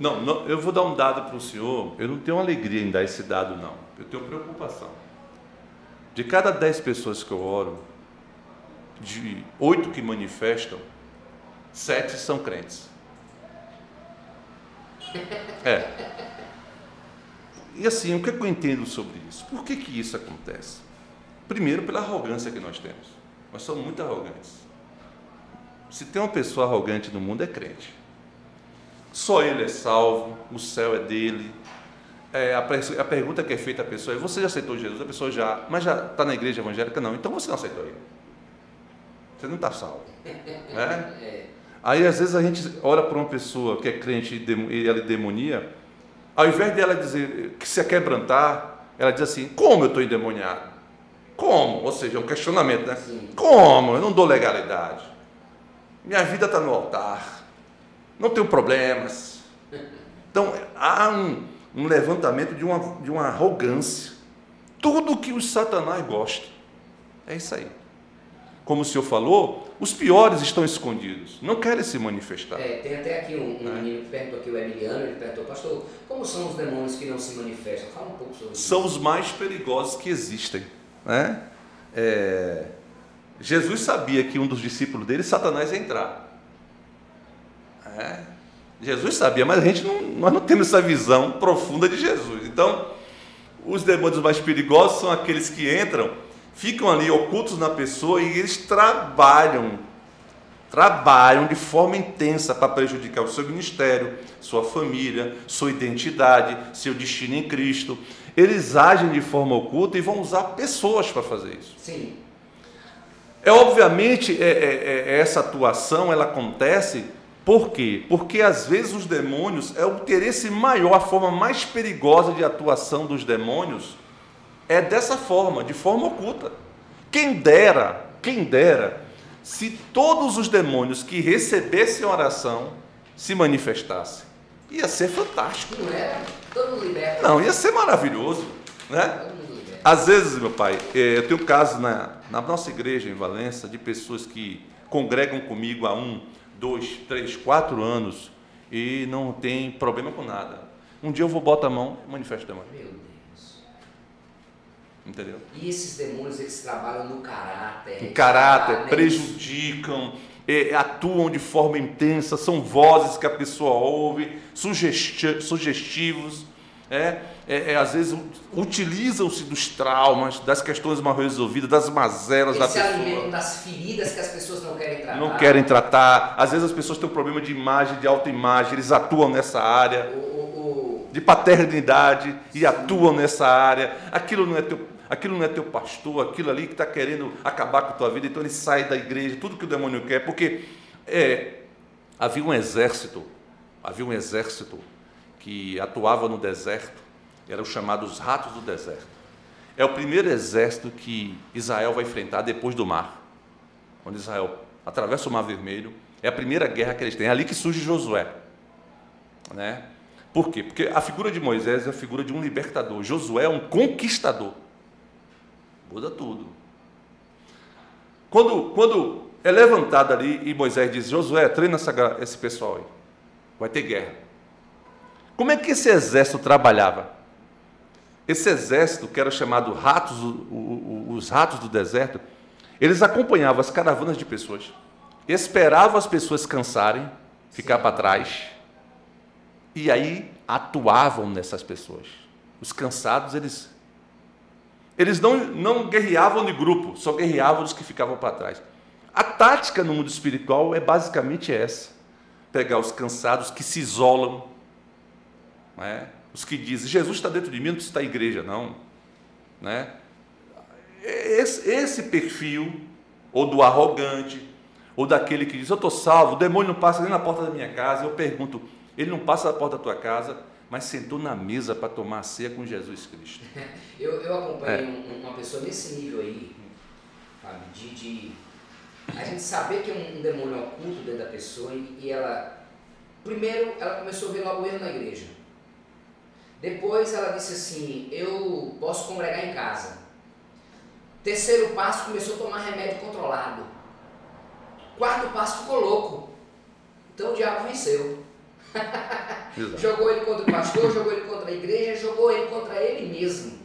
Não, não, eu vou dar um dado para o senhor. Eu não tenho alegria em dar esse dado, não. Eu tenho preocupação. De cada dez pessoas que eu oro, de oito que manifestam, sete são crentes. É. E assim, o que, é que eu entendo sobre isso? Por que, que isso acontece? Primeiro, pela arrogância que nós temos. Nós somos muito arrogantes. Se tem uma pessoa arrogante no mundo, é crente. Só ele é salvo, o céu é dele. É, a, a, pergunta que é feita à pessoa é: Você já aceitou Jesus? A pessoa já, mas já está na igreja evangélica? Não. Então você não aceitou ele. Você não está salvo. Né? Aí às vezes a gente olha para uma pessoa que é crente e ela é demonia, ao invés dela dizer que se quebrantar, ela diz assim: como eu estou endemoniado? Como? Ou seja, é um questionamento, né? Sim. Como? Eu não dou legalidade. Minha vida está no altar. Não tenho problemas. Então há um, um levantamento de uma, de uma arrogância. Tudo que o Satanás gosta. É isso aí como o senhor falou, os piores estão escondidos, não querem se manifestar. É, tem até aqui um, um é. menino que perguntou aqui, o Emiliano, ele perguntou, pastor, como são os demônios que não se manifestam? Fala um pouco sobre isso. São os mais perigosos que existem. Né? É, Jesus sabia que um dos discípulos dele, Satanás, ia entrar. É. Jesus sabia, mas a gente não, nós não temos essa visão profunda de Jesus. Então, os demônios mais perigosos são aqueles que entram, ficam ali ocultos na pessoa e eles trabalham, trabalham de forma intensa para prejudicar o seu ministério, sua família, sua identidade, seu destino em Cristo. Eles agem de forma oculta e vão usar pessoas para fazer isso. Sim. É obviamente é, é, é, essa atuação ela acontece por quê? Porque às vezes os demônios é o interesse maior, a forma mais perigosa de atuação dos demônios é dessa forma, de forma oculta. Quem dera, quem dera, se todos os demônios que recebessem oração se manifestassem. Ia ser fantástico. Não é? Todo mundo liberta. Não, ia ser maravilhoso. Né? Às vezes, meu pai, eh, eu tenho casos na, na nossa igreja em Valença de pessoas que congregam comigo há um, dois, três, quatro anos e não tem problema com nada. Um dia eu vou botar a mão e manifesto o demônio. Meu Deus. Entendeu? E esses demônios, eles trabalham no caráter. No caráter, trabalham- prejudicam, eh, atuam de forma intensa, são vozes que a pessoa ouve, sugesti- sugestivos, é, é, é, às vezes utilizam-se dos traumas, das questões mal resolvidas, das mazelas da Eles se alimentam pessoa. das feridas que as pessoas não querem tratar. Não querem tratar, às vezes as pessoas têm um problema de imagem, de autoimagem, eles atuam nessa área. O, o, de paternidade e atuam nessa área. Aquilo não é teu, aquilo não é teu pastor, aquilo ali que está querendo acabar com a tua vida. Então ele sai da igreja, tudo que o demônio quer, porque é, havia um exército, havia um exército que atuava no deserto, eram os chamados ratos do deserto. É o primeiro exército que Israel vai enfrentar depois do mar. Quando Israel atravessa o Mar Vermelho, é a primeira guerra que eles têm. É ali que surge Josué. Né? Por quê? Porque a figura de Moisés é a figura de um libertador. Josué é um conquistador. Muda tudo. Quando, quando é levantado ali e Moisés diz: Josué, treina essa esse pessoal aí. Vai ter guerra. Como é que esse exército trabalhava? Esse exército, que era chamado ratos, os ratos do deserto, eles acompanhavam as caravanas de pessoas, esperavam as pessoas cansarem, ficar para trás, e aí atuavam nessas pessoas. Os cansados, eles eles não, não guerreavam de grupo, só guerreavam os que ficavam para trás. A tática no mundo espiritual é basicamente essa: pegar os cansados que se isolam, não é? os que dizem, Jesus está dentro de mim, não precisa estar igreja, não. Né? Esse, esse perfil, ou do arrogante, ou daquele que diz, eu estou salvo, o demônio não passa nem na porta da minha casa, eu pergunto, ele não passa na porta da tua casa, mas sentou na mesa para tomar a ceia com Jesus Cristo. Eu, eu acompanhei É. um- uma pessoa nesse nível aí, Fábio, de, de a gente saber que é um, um demônio oculto dentro da pessoa e, e ela. Primeiro, ela começou a ver logo erro na igreja. Depois, ela disse assim: Eu posso congregar em casa. Terceiro passo, começou a tomar remédio controlado. Quarto passo, ficou louco. Então o diabo venceu. Jogou ele contra o pastor, jogou ele contra a igreja, jogou ele contra ele mesmo.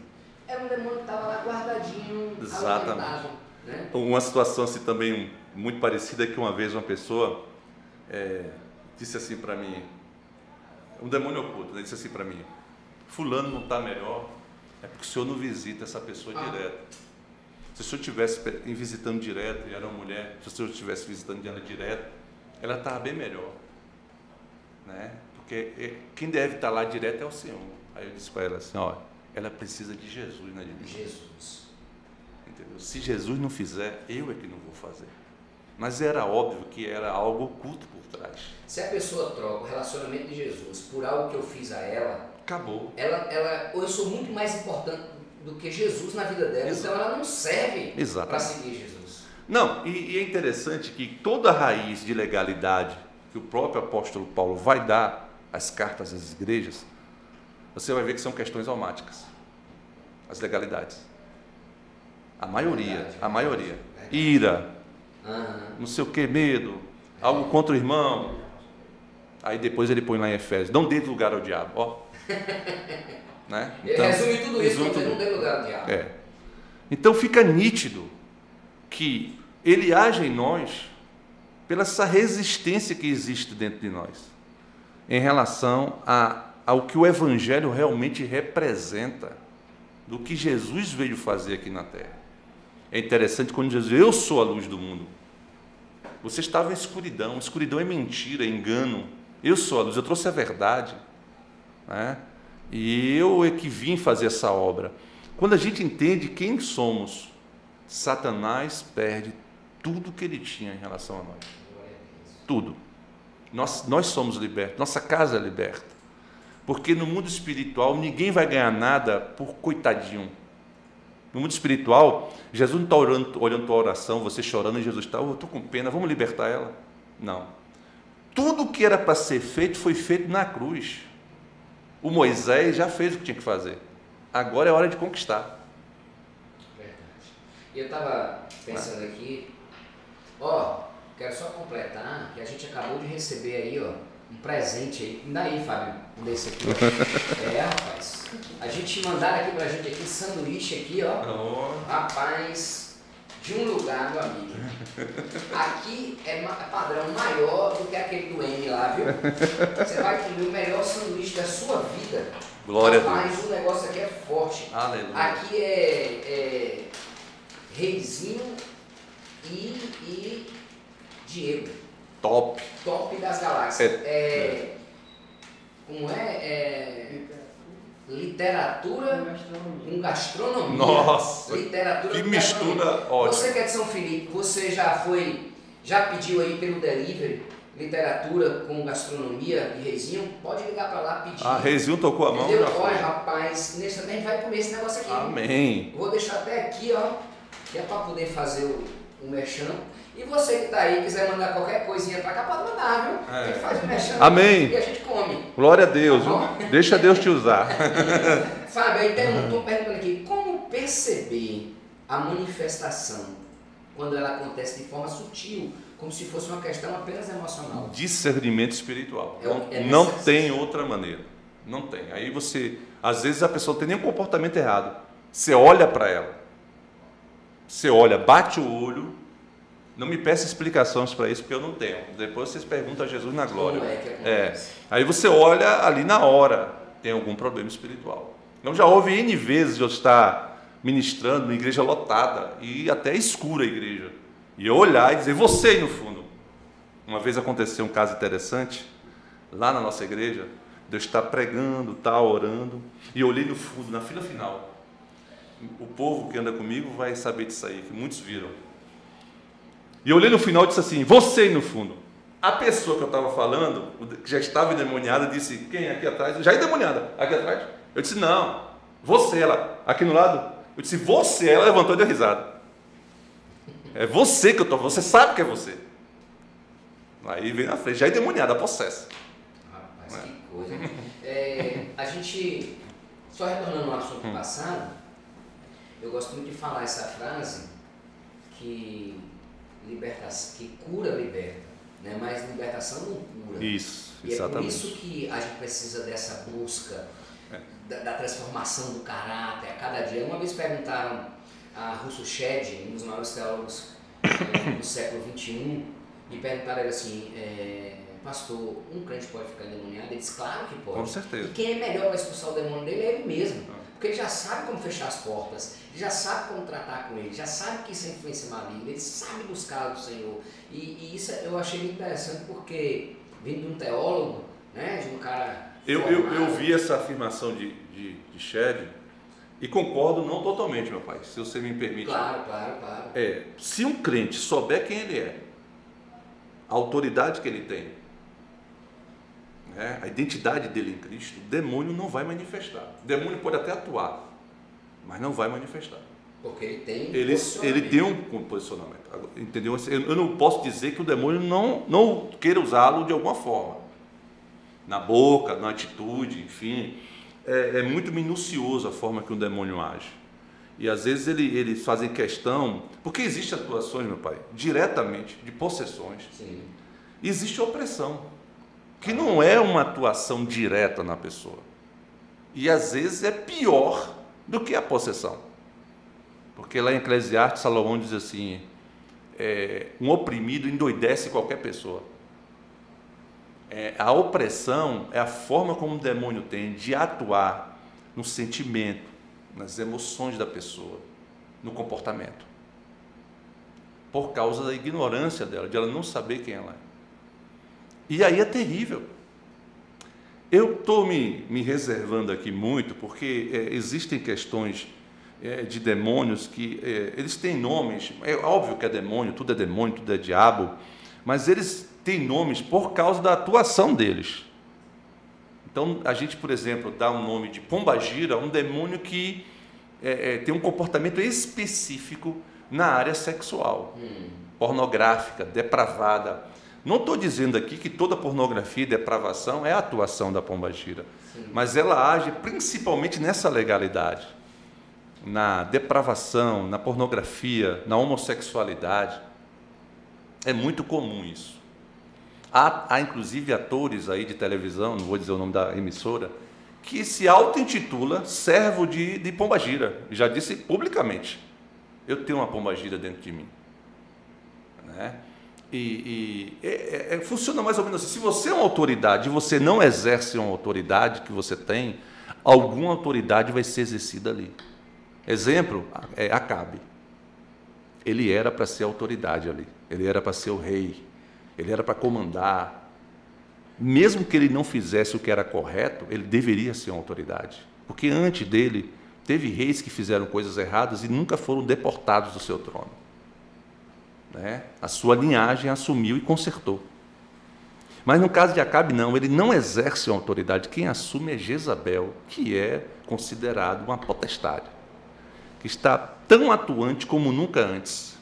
Era um demônio que estava lá guardadinho, Exatamente. né? Uma situação assim também muito parecida é que uma vez uma pessoa é, disse assim para mim, um demônio oculto, né, disse assim para mim, fulano não está melhor, é porque o senhor não visita essa pessoa Ah. direto. Se o senhor estivesse visitando direto, e era uma mulher, se o senhor estivesse visitando ela direto, ela estava bem melhor. Né? Porque é, quem deve estar lá direto é o Senhor. Aí eu disse para ela assim, ó, ela precisa de Jesus, né? de mim. Jesus. Entendeu? Se Jesus não fizer, eu é que não vou fazer. Mas era óbvio que era algo oculto por trás. Se a pessoa troca o relacionamento de Jesus por algo que eu fiz a ela, Acabou. ela, ela eu sou muito mais importante do que Jesus na vida dela, Exato. então ela não serve para seguir Jesus. Não, e, e é interessante que toda a raiz de legalidade que o próprio apóstolo Paulo vai dar às cartas às igrejas, você vai ver que são questões almáticas. As legalidades. A maioria, a maioria. Ira, não sei o que, medo, algo contra o irmão. Aí depois ele põe lá em Efésios, não dê lugar ao diabo, ó. né? Ele resume tudo isso, resume tudo. não tem lugar ao diabo. É. Então fica nítido que ele age em nós pela essa resistência que existe dentro de nós em relação a, ao que o Evangelho realmente representa, do que Jesus veio fazer aqui na terra. É interessante quando Jesus diz: Eu sou a luz do mundo. Você estava em escuridão, escuridão é mentira, é engano. Eu sou a luz, eu trouxe a verdade. Né? E eu é que vim fazer essa obra. Quando a gente entende quem somos, Satanás perde tudo que ele tinha em relação a nós. Tudo. Nós, nós somos libertos, nossa casa é liberta. Porque no mundo espiritual ninguém vai ganhar nada por coitadinho. No mundo espiritual, Jesus não está olhando, olhando tua oração, você chorando, e Jesus está, oh, eu estou com pena, vamos libertar ela. Não. Tudo que era para ser feito foi feito na cruz. O Moisés já fez o que tinha que fazer. Agora é hora de conquistar. Verdade. Eu estava pensando aqui, ó, quero só completar que a gente acabou de receber aí, ó, um presente aí. Me dá aí, Fábio, um desse aqui. é, rapaz. A gente mandaram aqui pra gente aqui sanduíche aqui, ó. Oh. Rapaz, de um lugar, meu amigo. Aqui é padrão maior do que aquele do M lá, viu? Você vai comer o melhor sanduíche da sua vida. Glória Rapaz, a Deus. o negócio aqui é forte. Aleluia. Aqui é, é Reizinho e, e Diego. Top. Top das galáxias. É. É, como é? é literatura com gastronomia. Nossa, literatura que com mistura gastronomia. ótima. Você que é de São Felipe, você já foi, já pediu aí pelo delivery literatura com gastronomia e reizinho? Pode ligar pra lá pedir. Ah, Rezinho tocou a mão. Entendeu? já. Olha, rapaz, nesse também vai comer esse negócio aqui. Amém. Vou deixar até aqui, ó, que é para poder fazer o, o merchan. E você que tá aí, quiser mandar qualquer coisinha pra cá, pode mandar, viu? É. A gente faz o merchan Amém. e a gente come. Glória a Deus. Tá? Deixa Deus te usar. Fábio, aí tem um, tô perguntando aqui, como perceber a manifestação quando ela acontece de forma sutil, como se fosse uma questão apenas emocional? Discernimento espiritual. É é não tem outra maneira. Não tem. Aí você, às vezes a pessoa não tem nenhum comportamento errado. Você olha para ela. Você olha, bate o olho. Não me peça explicações para isso, porque eu não tenho. Depois vocês perguntam a Jesus na glória. É É. Aí você olha ali na hora, tem algum problema espiritual. Então já houve N vezes de eu estar ministrando uma igreja lotada e até escura a igreja. E eu olhar e dizer, você aí no fundo. Uma vez aconteceu um caso interessante, lá na nossa igreja, de eu estar pregando, tal, orando, e eu olhei no fundo, na fila final. O povo que anda comigo vai saber disso aí, que muitos viram. E eu olhei no final e disse assim: Você no fundo. A pessoa que eu estava falando, que já estava endemoniada, disse: Quem aqui atrás? Já endemoniada. Aqui atrás? Eu disse: Não, você, ela. Aqui no lado? Eu disse: Você. Ela levantou e deu risada. É você que eu estou Você sabe que é você. Aí veio na frente, já endemoniada, possessa. Rapaz, que coisa. É, a gente, só retornando ao assunto Hum. passado, eu gosto muito de falar essa frase que libertação, que cura liberta, né? mas libertação não cura. Isso, E é por exatamente. isso que a gente precisa dessa busca É. da, da transformação do caráter a cada dia. Uma vez perguntaram a Russo Shedd, um dos maiores teólogos eh, do século XXI, e perguntaram ele assim, eh, pastor, um crente pode ficar endemoniado? Ele disse, claro que pode. Com certeza. E quem é melhor para expulsar o demônio dele é ele mesmo. Ah. Porque ele já sabe como fechar as portas, ele já sabe como tratar com ele, já sabe que isso é influência maligna, ele sabe buscar do Senhor. E, e isso eu achei muito interessante porque, vindo de um teólogo, né, de um cara. Eu, eu, eu formado, vi essa afirmação de, de, de e concordo não totalmente, meu pai, se você me permite. Claro, claro, claro. É, se um crente souber quem ele é, a autoridade que ele tem, né, a identidade dele em Cristo, o demônio não vai manifestar. O demônio pode até atuar, mas não vai manifestar. Porque ele tem. Ele, ele tem um posicionamento. Entendeu? Eu eu não posso dizer que o demônio não, não queira usá-lo de alguma forma. Na boca, na atitude, enfim. É, é muito minucioso a forma que o demônio age. E às vezes ele, eles fazem questão, porque existem atuações, meu pai, diretamente, de possessões. Sim. Existe opressão, que não é uma atuação direta na pessoa. E às vezes é pior do que a possessão. Porque lá em Eclesiastes, Salomão diz assim: é, um oprimido endoidece qualquer pessoa. É, a opressão é a forma como o demônio tem de atuar no sentimento, nas emoções da pessoa, no comportamento. Por causa da ignorância dela, de ela não saber quem ela é. E aí é terrível. Eu estou me, me reservando aqui muito, porque é, existem questões é, de demônios que é, eles têm nomes, é óbvio que é demônio, tudo é demônio, tudo é diabo, mas eles têm nomes por causa da atuação deles. Então, a gente, por exemplo, dá um nome de pombagira, um demônio que é, é, tem um comportamento específico na área sexual, hum. pornográfica, depravada. Não estou dizendo aqui que toda pornografia e depravação é a atuação da pombagira, Sim. mas ela age principalmente nessa legalidade, na depravação, na pornografia, na homossexualidade. É muito comum isso. Há, há inclusive atores aí de televisão, não vou dizer o nome da emissora, que se auto-intitula servo de, de pombagira. Já disse publicamente. Eu tenho uma pombagira dentro de mim. Né? E, e é, é, é, funciona mais ou menos assim. Se você é uma autoridade e você não exerce uma autoridade que você tem, alguma autoridade vai ser exercida ali. Exemplo, é Acabe. Ele era para ser autoridade ali. Ele era para ser o rei. Ele era para comandar mesmo que ele não fizesse o que era correto, ele deveria ser uma autoridade. Porque antes dele, teve reis que fizeram coisas erradas e nunca foram deportados do seu trono. Né? A sua linhagem assumiu e consertou. Mas no caso de Acabe, não, ele não exerce uma autoridade. Quem assume é Jezabel, que é considerado uma potestade, que está tão atuante como nunca antes.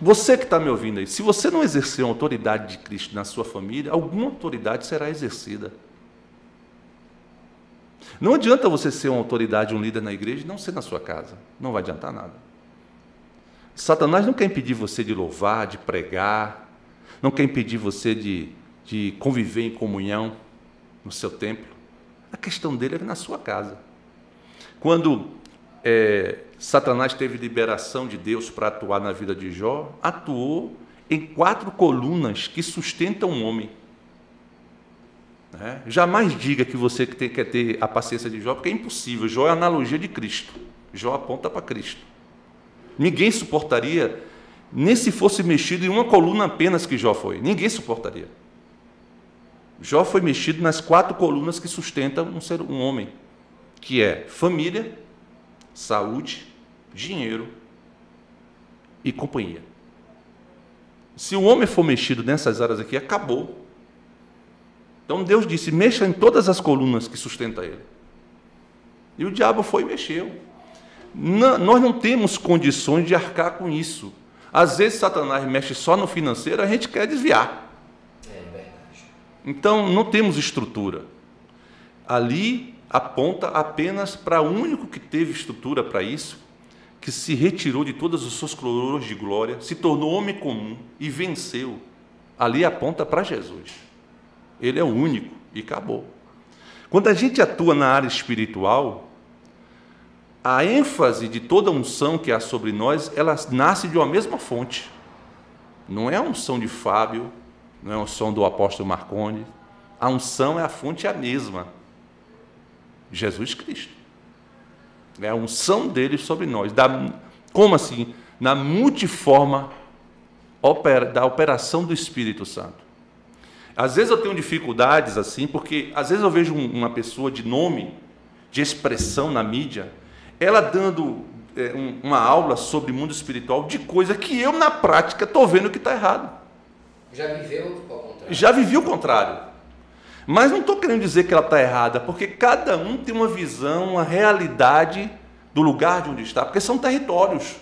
Você que está me ouvindo aí, se você não exercer uma autoridade de Cristo na sua família, alguma autoridade será exercida. Não adianta você ser uma autoridade, um líder na igreja e não ser na sua casa. Não vai adiantar nada. Satanás não quer impedir você de louvar, de pregar, não quer impedir você de, de conviver em comunhão no seu templo. A questão dele é na sua casa. Quando é, Satanás teve liberação de Deus para atuar na vida de Jó, atuou em quatro colunas que sustentam o homem. É, jamais diga que você quer ter a paciência de Jó, porque é impossível. Jó é a analogia de Cristo. Jó aponta para Cristo. Ninguém suportaria, nem se fosse mexido em uma coluna apenas que Jó foi. Ninguém suportaria. Jó foi mexido nas quatro colunas que sustentam um ser, um homem, que é família, saúde, dinheiro e companhia. Se o homem for mexido nessas áreas aqui, acabou. Então Deus disse: mexa em todas as colunas que sustenta ele. E o diabo foi e mexeu. Não, nós não temos condições de arcar com isso. Às vezes Satanás mexe só no financeiro, a gente quer desviar. É verdade. Então não temos estrutura. Ali aponta apenas para o único que teve estrutura para isso, que se retirou de todas as suas coroas de glória, se tornou homem comum e venceu. Ali aponta para Jesus. Ele é o único e acabou. Quando a gente atua na área espiritual, a ênfase de toda unção que há sobre nós, ela nasce de uma mesma fonte. Não é a unção de Fábio, não é a unção do apóstolo Marconi. A unção é a fonte é a mesma. Jesus Cristo. É a unção dele sobre nós. Da, como assim? Na multiforma opera, da operação do Espírito Santo. Às vezes eu tenho dificuldades assim, porque às vezes eu vejo uma pessoa de nome, de expressão na mídia, ela dando é, um, uma aula sobre mundo espiritual de coisa que eu, na prática, estou vendo que está errado. Já viveu o contrário? Já vivi o contrário. Mas não estou querendo dizer que ela está errada, porque cada um tem uma visão, uma realidade do lugar de onde está, porque são territórios.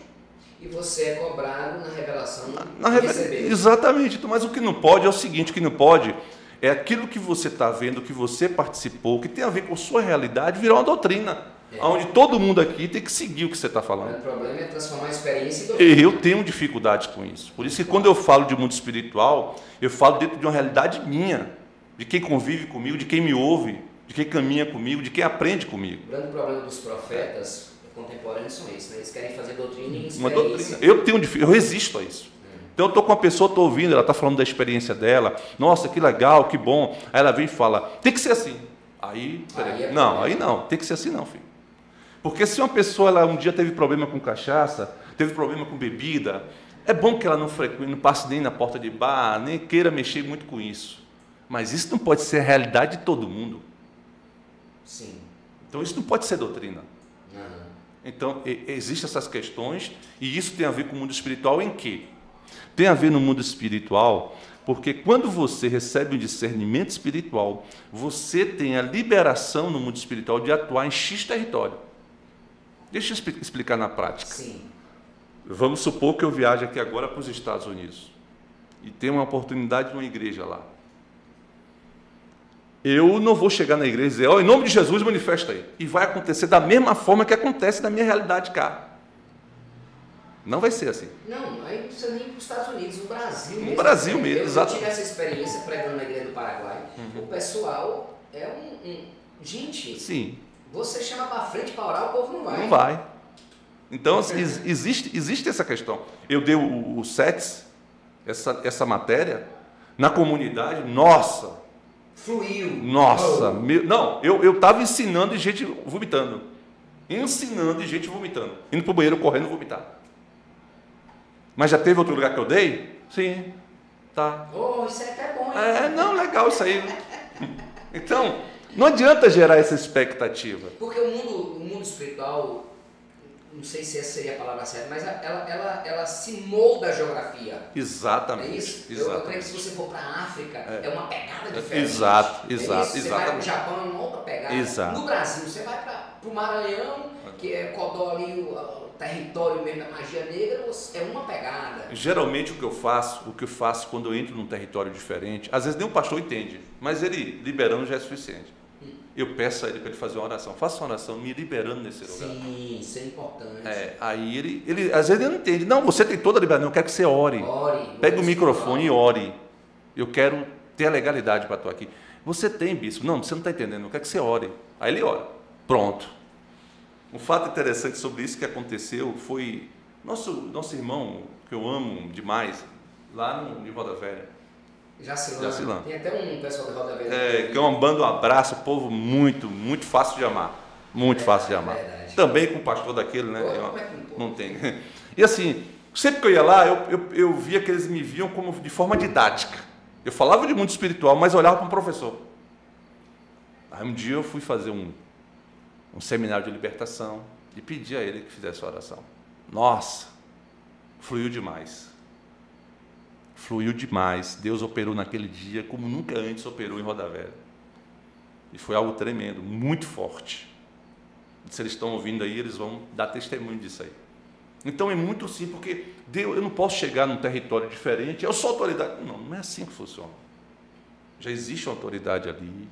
E você é cobrado na revelação na, na. Exatamente. Mas o que não pode é o seguinte: o que não pode é aquilo que você está vendo, que você participou, que tem a ver com a sua realidade, virar uma doutrina. É. Onde todo mundo aqui tem que seguir o que você está falando. O problema é transformar a experiência em doutrina. Eu tenho dificuldades com isso. Por isso que quando eu falo de mundo espiritual, eu falo dentro de uma realidade minha de quem convive comigo, de quem me ouve, de quem caminha comigo, de quem aprende comigo. O grande problema dos profetas, contemporâneos são esses, né? Eles querem fazer doutrina em Uma doutrina. Eu tenho eu resisto a isso. Então eu estou com uma pessoa, estou ouvindo, ela está falando da experiência dela, nossa, que legal, que bom. Aí ela vem e fala, tem que ser assim. Aí, Aí é não, aí não, tem que ser assim não, filho. Porque se uma pessoa ela um dia teve problema com cachaça, teve problema com bebida, é bom que ela não frequente, não passe nem na porta de bar, nem queira mexer muito com isso. Mas isso não pode ser a realidade de todo mundo. Sim. Então isso não pode ser doutrina. Aham. Então, e- existem essas questões, e isso tem a ver com o mundo espiritual em quê? Tem a ver no mundo espiritual, porque quando você recebe um discernimento espiritual, você tem a liberação no mundo espiritual de atuar em X território. Deixa eu expli- explicar na prática. Sim. Vamos supor que eu viaje aqui agora para os Estados Unidos e tenho uma oportunidade numa igreja lá. Eu não vou chegar na igreja e dizer, ó, em nome de Jesus, manifesta aí. E vai acontecer da mesma forma que acontece na minha realidade cá. Não vai ser assim. Não, aí não precisa nem ir para os Estados Unidos, no Brasil No mesmo. Brasil mesmo, eu, eu exato. tive essa experiência pregando na igreja do Paraguai. Uhum. O pessoal é um, um- Gente, Sim, você chama para frente para orar, o povo não vai. não vai. Então, ex- existe, existe essa questão. Eu dei o, o SETS, essa, essa matéria, na comunidade, nossa, Fluiu. Nossa, Oh. meu- não, eu estava ensinando e gente vomitando. Ensinando e gente vomitando. Indo para o banheiro correndo vomitar. Mas já teve outro lugar que eu dei? Sim. Tá. Oh, isso é até bom, hein? É, não, legal isso aí. Então, não adianta gerar essa expectativa. Porque o mundo, o mundo espiritual, não sei se essa seria a palavra certa, mas ela, ela, ela se molda a geografia. É Exatamente. isso? Eu, eu creio que se Exatamente. você for para a África, é. É. uma pegada diferente. Exato, É exato, isso? Você vai para o exatamente. Japão, é uma outra pegada. Exato. No Brasil, você vai para o Maranhão, que é Codó ali, o, o território mesmo da magia negra, é uma pegada. Geralmente o que eu faço, o que eu faço quando eu entro num território diferente, às vezes nem o pastor entende, mas ele liberando já é suficiente. Eu peço a ele para ele fazer uma oração. Faça uma oração me liberando nesse lugar. Sim, isso é importante. É, aí ele, ele, às vezes ele não entende. Não, você tem toda a liberdade. Eu quero que você ore. Ore. Pega o ore microfone e ore. Eu quero ter a legalidade para atuar aqui. Você tem, bispo? Não, você não está entendendo. Eu quero que você ore. Aí ele ora. Pronto. Um fato interessante sobre isso que aconteceu foi nosso, nosso irmão, que eu amo demais, lá no de Roda Velha. Jacilã. Jacilã. Tem até um pessoal da Roda Velha. É, que é uma banda, um abraço, povo muito, muito fácil de amar. Muito É, fácil de amar. verdade. Também com o pastor daquele, né? Pô, É uma- é que não tem. E assim, sempre que eu ia lá, eu, eu, eu via que eles me viam como de forma didática. Eu falava de mundo espiritual, mas olhava para um professor. Aí um dia eu fui fazer um, um seminário de libertação e pedi a ele que fizesse a oração. Nossa, fluiu demais. Fluiu demais. Deus operou naquele dia como nunca antes operou em Roda Velha. E foi algo tremendo, muito forte. Se eles estão ouvindo aí, eles vão dar testemunho disso aí. Então é muito simples, porque Deus, eu não posso chegar num território diferente, eu sou autoridade. Não, não é assim que funciona. Já existe uma autoridade ali.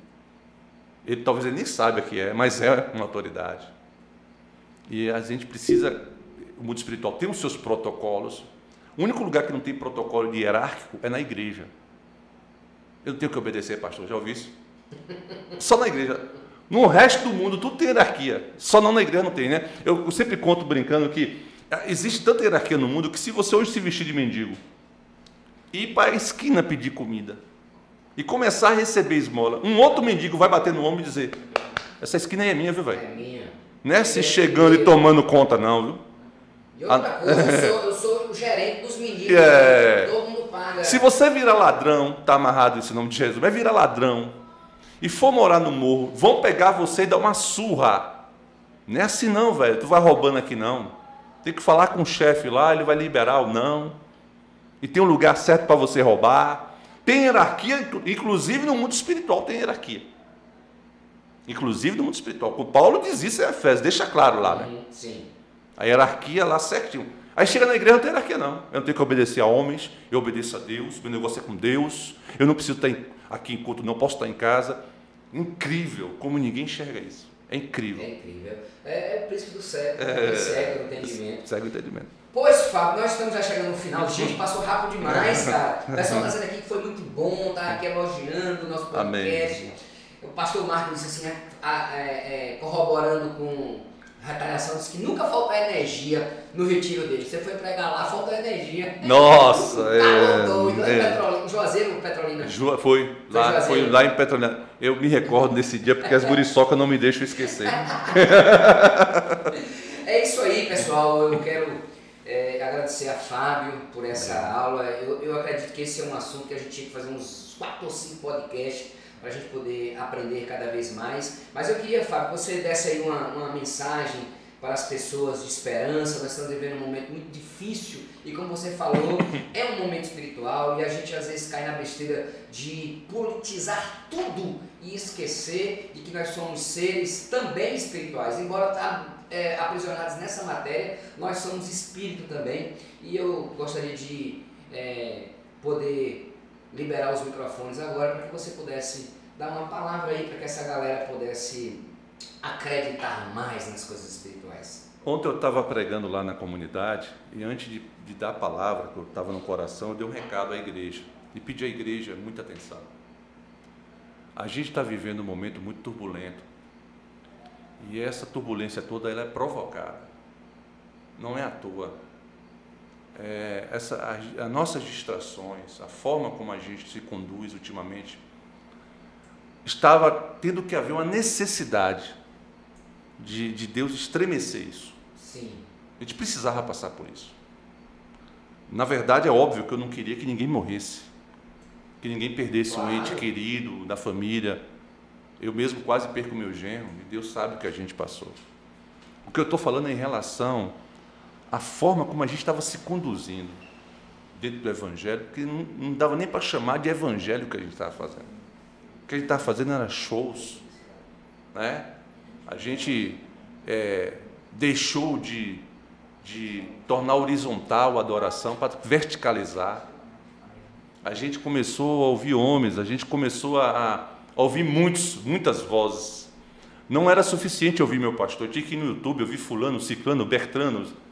Ele talvez ele nem saiba que é, mas é uma autoridade. E a gente precisa, o mundo espiritual tem os seus protocolos. O único lugar que não tem protocolo de hierárquico é na igreja. Eu não tenho que obedecer, pastor, já ouvi isso? Só na igreja. No resto do mundo, tudo tem hierarquia. Só não na igreja não tem, né? Eu, eu sempre conto brincando que ah, existe tanta hierarquia no mundo que se você hoje se vestir de mendigo e ir para a esquina pedir comida e começar a receber esmola, um outro mendigo vai bater no ombro e dizer: Essa esquina aí é minha, viu, velho? É minha. Não é se chegando e tomando conta, não, viu? E outra Ah. coisa, eu sou, eu sou o gerente É. Todo mundo paga. Se você virar ladrão, está amarrado esse nome de Jesus, vai virar ladrão e for morar no morro, vão pegar você e dar uma surra. Não é assim não, velho. Tu vai roubando aqui não. Tem que falar com o chefe lá, ele vai liberar ou não. E tem um lugar certo para você roubar. Tem hierarquia, inclu- inclusive no mundo espiritual tem hierarquia. Inclusive no mundo espiritual. O Paulo diz isso em Efésios, deixa claro lá, né? Sim. A hierarquia lá certinho. Aí chega na igreja, não tem hierarquia, não. Eu não tenho que obedecer a homens, eu obedeço a Deus, meu negócio é com Deus, eu não preciso estar em- aqui enquanto não posso estar em casa. Incrível, como ninguém enxerga isso. É incrível. É incrível. É, é o príncipe do século. É, cego do entendimento. Segue o entendimento. Pois, Fábio, nós estamos já chegando no final. Gente, passou rápido demais, cara. O pessoal está dizendo aqui que foi muito bom, tá aqui elogiando o nosso podcast. Amém. O pastor Marcos disse assim, a- a- é, é, corroborando com retaliação disse que nunca falta energia no retiro dele. Você foi pregar lá, falta energia. Nossa, é. Doido, é, Petrolina, Juazeiro Petrolina? Ju, foi, lá, foi lá em Petrolina. Eu me recordo desse dia porque as guriçocas não me deixam esquecer. é isso aí, pessoal. Eu quero é, agradecer a Fábio por essa aula. Eu, eu acredito que esse é um assunto que a gente tinha que fazer uns 4 ou 5 podcasts para a gente poder aprender cada vez mais. Mas eu queria, Fábio, que você desse aí uma, uma mensagem para as pessoas de esperança. Nós estamos vivendo um momento muito difícil e, como você falou, é um momento espiritual e a gente às vezes cai na besteira de politizar tudo e esquecer de que nós somos seres também espirituais. Embora tá, é, aprisionados nessa matéria, nós somos espírito também e eu gostaria de é, poder liberar os microfones agora para que você pudesse dar uma palavra aí para que essa galera pudesse acreditar mais nas coisas espirituais. Ontem eu estava pregando lá na comunidade e antes de, de dar a palavra, que eu estava no coração, eu dei um recado à igreja e pedi à igreja muita atenção. A gente está vivendo um momento muito turbulento e essa turbulência toda ela é provocada, não é à toa é, essa, as nossas distrações, a forma como a gente se conduz ultimamente, estava tendo que haver uma necessidade de, de Deus estremecer isso. Sim. A gente precisava passar por isso. Na verdade, é óbvio que eu não queria que ninguém morresse, que ninguém perdesse claro. um ente querido da família. Eu mesmo quase perco meu genro, e Deus sabe o que a gente passou. O que eu estou falando é em relação a forma como a gente estava se conduzindo dentro do Evangelho, que não, não dava nem para chamar de Evangelho o que a gente estava fazendo. O que a gente estava fazendo era shows. Né? A gente é, deixou de, de tornar horizontal a adoração para verticalizar. A gente começou a ouvir homens, a gente começou a, a ouvir muitos, muitas vozes. Não era suficiente ouvir meu pastor, eu tinha que ir no YouTube, ouvir fulano, ciclano, bertrano,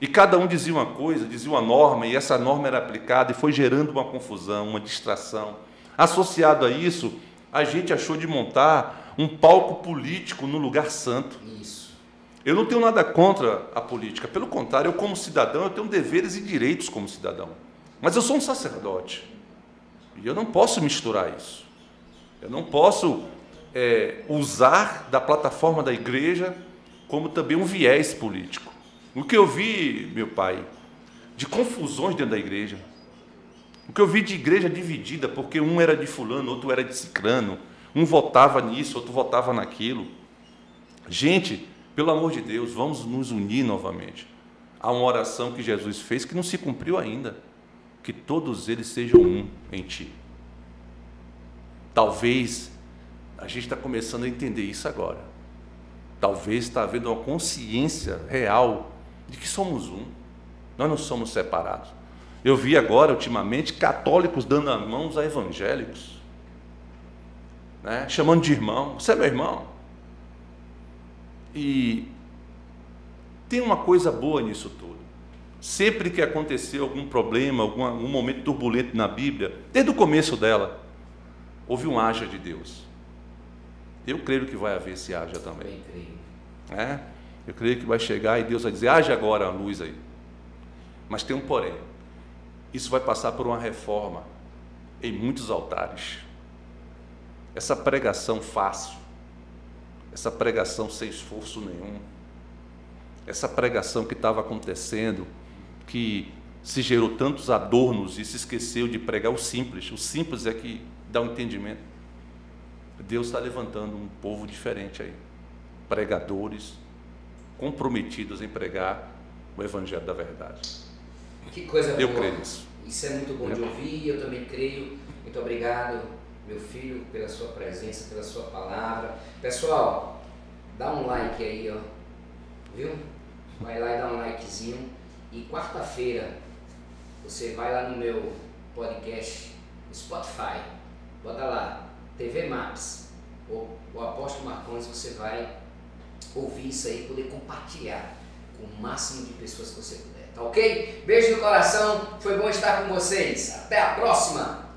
e cada um dizia uma coisa, dizia uma norma, e essa norma era aplicada, e foi gerando uma confusão, uma distração. Associado a isso, a gente achou de montar um palco político no lugar santo. Isso. Eu não tenho nada contra a política, pelo contrário, eu, como cidadão, eu tenho deveres e direitos como cidadão. Mas eu sou um sacerdote, e eu não posso misturar isso. Eu não posso é, usar da plataforma da igreja como também um viés político. O que eu vi, meu pai, de confusões dentro da igreja. O que eu vi de igreja dividida, porque um era de fulano, outro era de ciclano, um votava nisso, outro votava naquilo. Gente, pelo amor de Deus, vamos nos unir novamente. Há uma oração que Jesus fez que não se cumpriu ainda. Que todos eles sejam um em ti. Talvez a gente está começando a entender isso agora. Talvez está havendo uma consciência real de que somos um. Nós não somos separados. Eu vi agora, ultimamente, católicos dando as mãos a evangélicos, né? chamando de irmão. Você é meu irmão. E tem uma coisa boa nisso tudo. Sempre que aconteceu algum problema, algum, algum momento turbulento na Bíblia, desde o começo dela, houve um haja de Deus. Eu creio que vai haver esse haja também. É? Eu creio que vai chegar e Deus vai dizer: age agora a luz aí. Mas tem um porém. Isso vai passar por uma reforma em muitos altares. Essa pregação fácil, essa pregação sem esforço nenhum, essa pregação que estava acontecendo, que se gerou tantos adornos e se esqueceu de pregar o simples. O simples é que dá um entendimento. Deus está levantando um povo diferente aí. Pregadores, comprometidos em pregar o Evangelho da verdade. Que coisa eu boa. creio nisso. Isso é muito bom é. de ouvir, eu também creio. Muito obrigado, meu filho, pela sua presença, pela sua palavra. Pessoal, dá um like aí, ó. Viu? Vai lá e dá um likezinho. E quarta-feira você vai lá no meu podcast Spotify. Bota lá, TV Maps. O, o Apóstolo Marcones, você vai ouvir isso aí, poder compartilhar com o máximo de pessoas que você puder. Tá ok? Beijo no coração, foi bom estar com vocês. Até a próxima!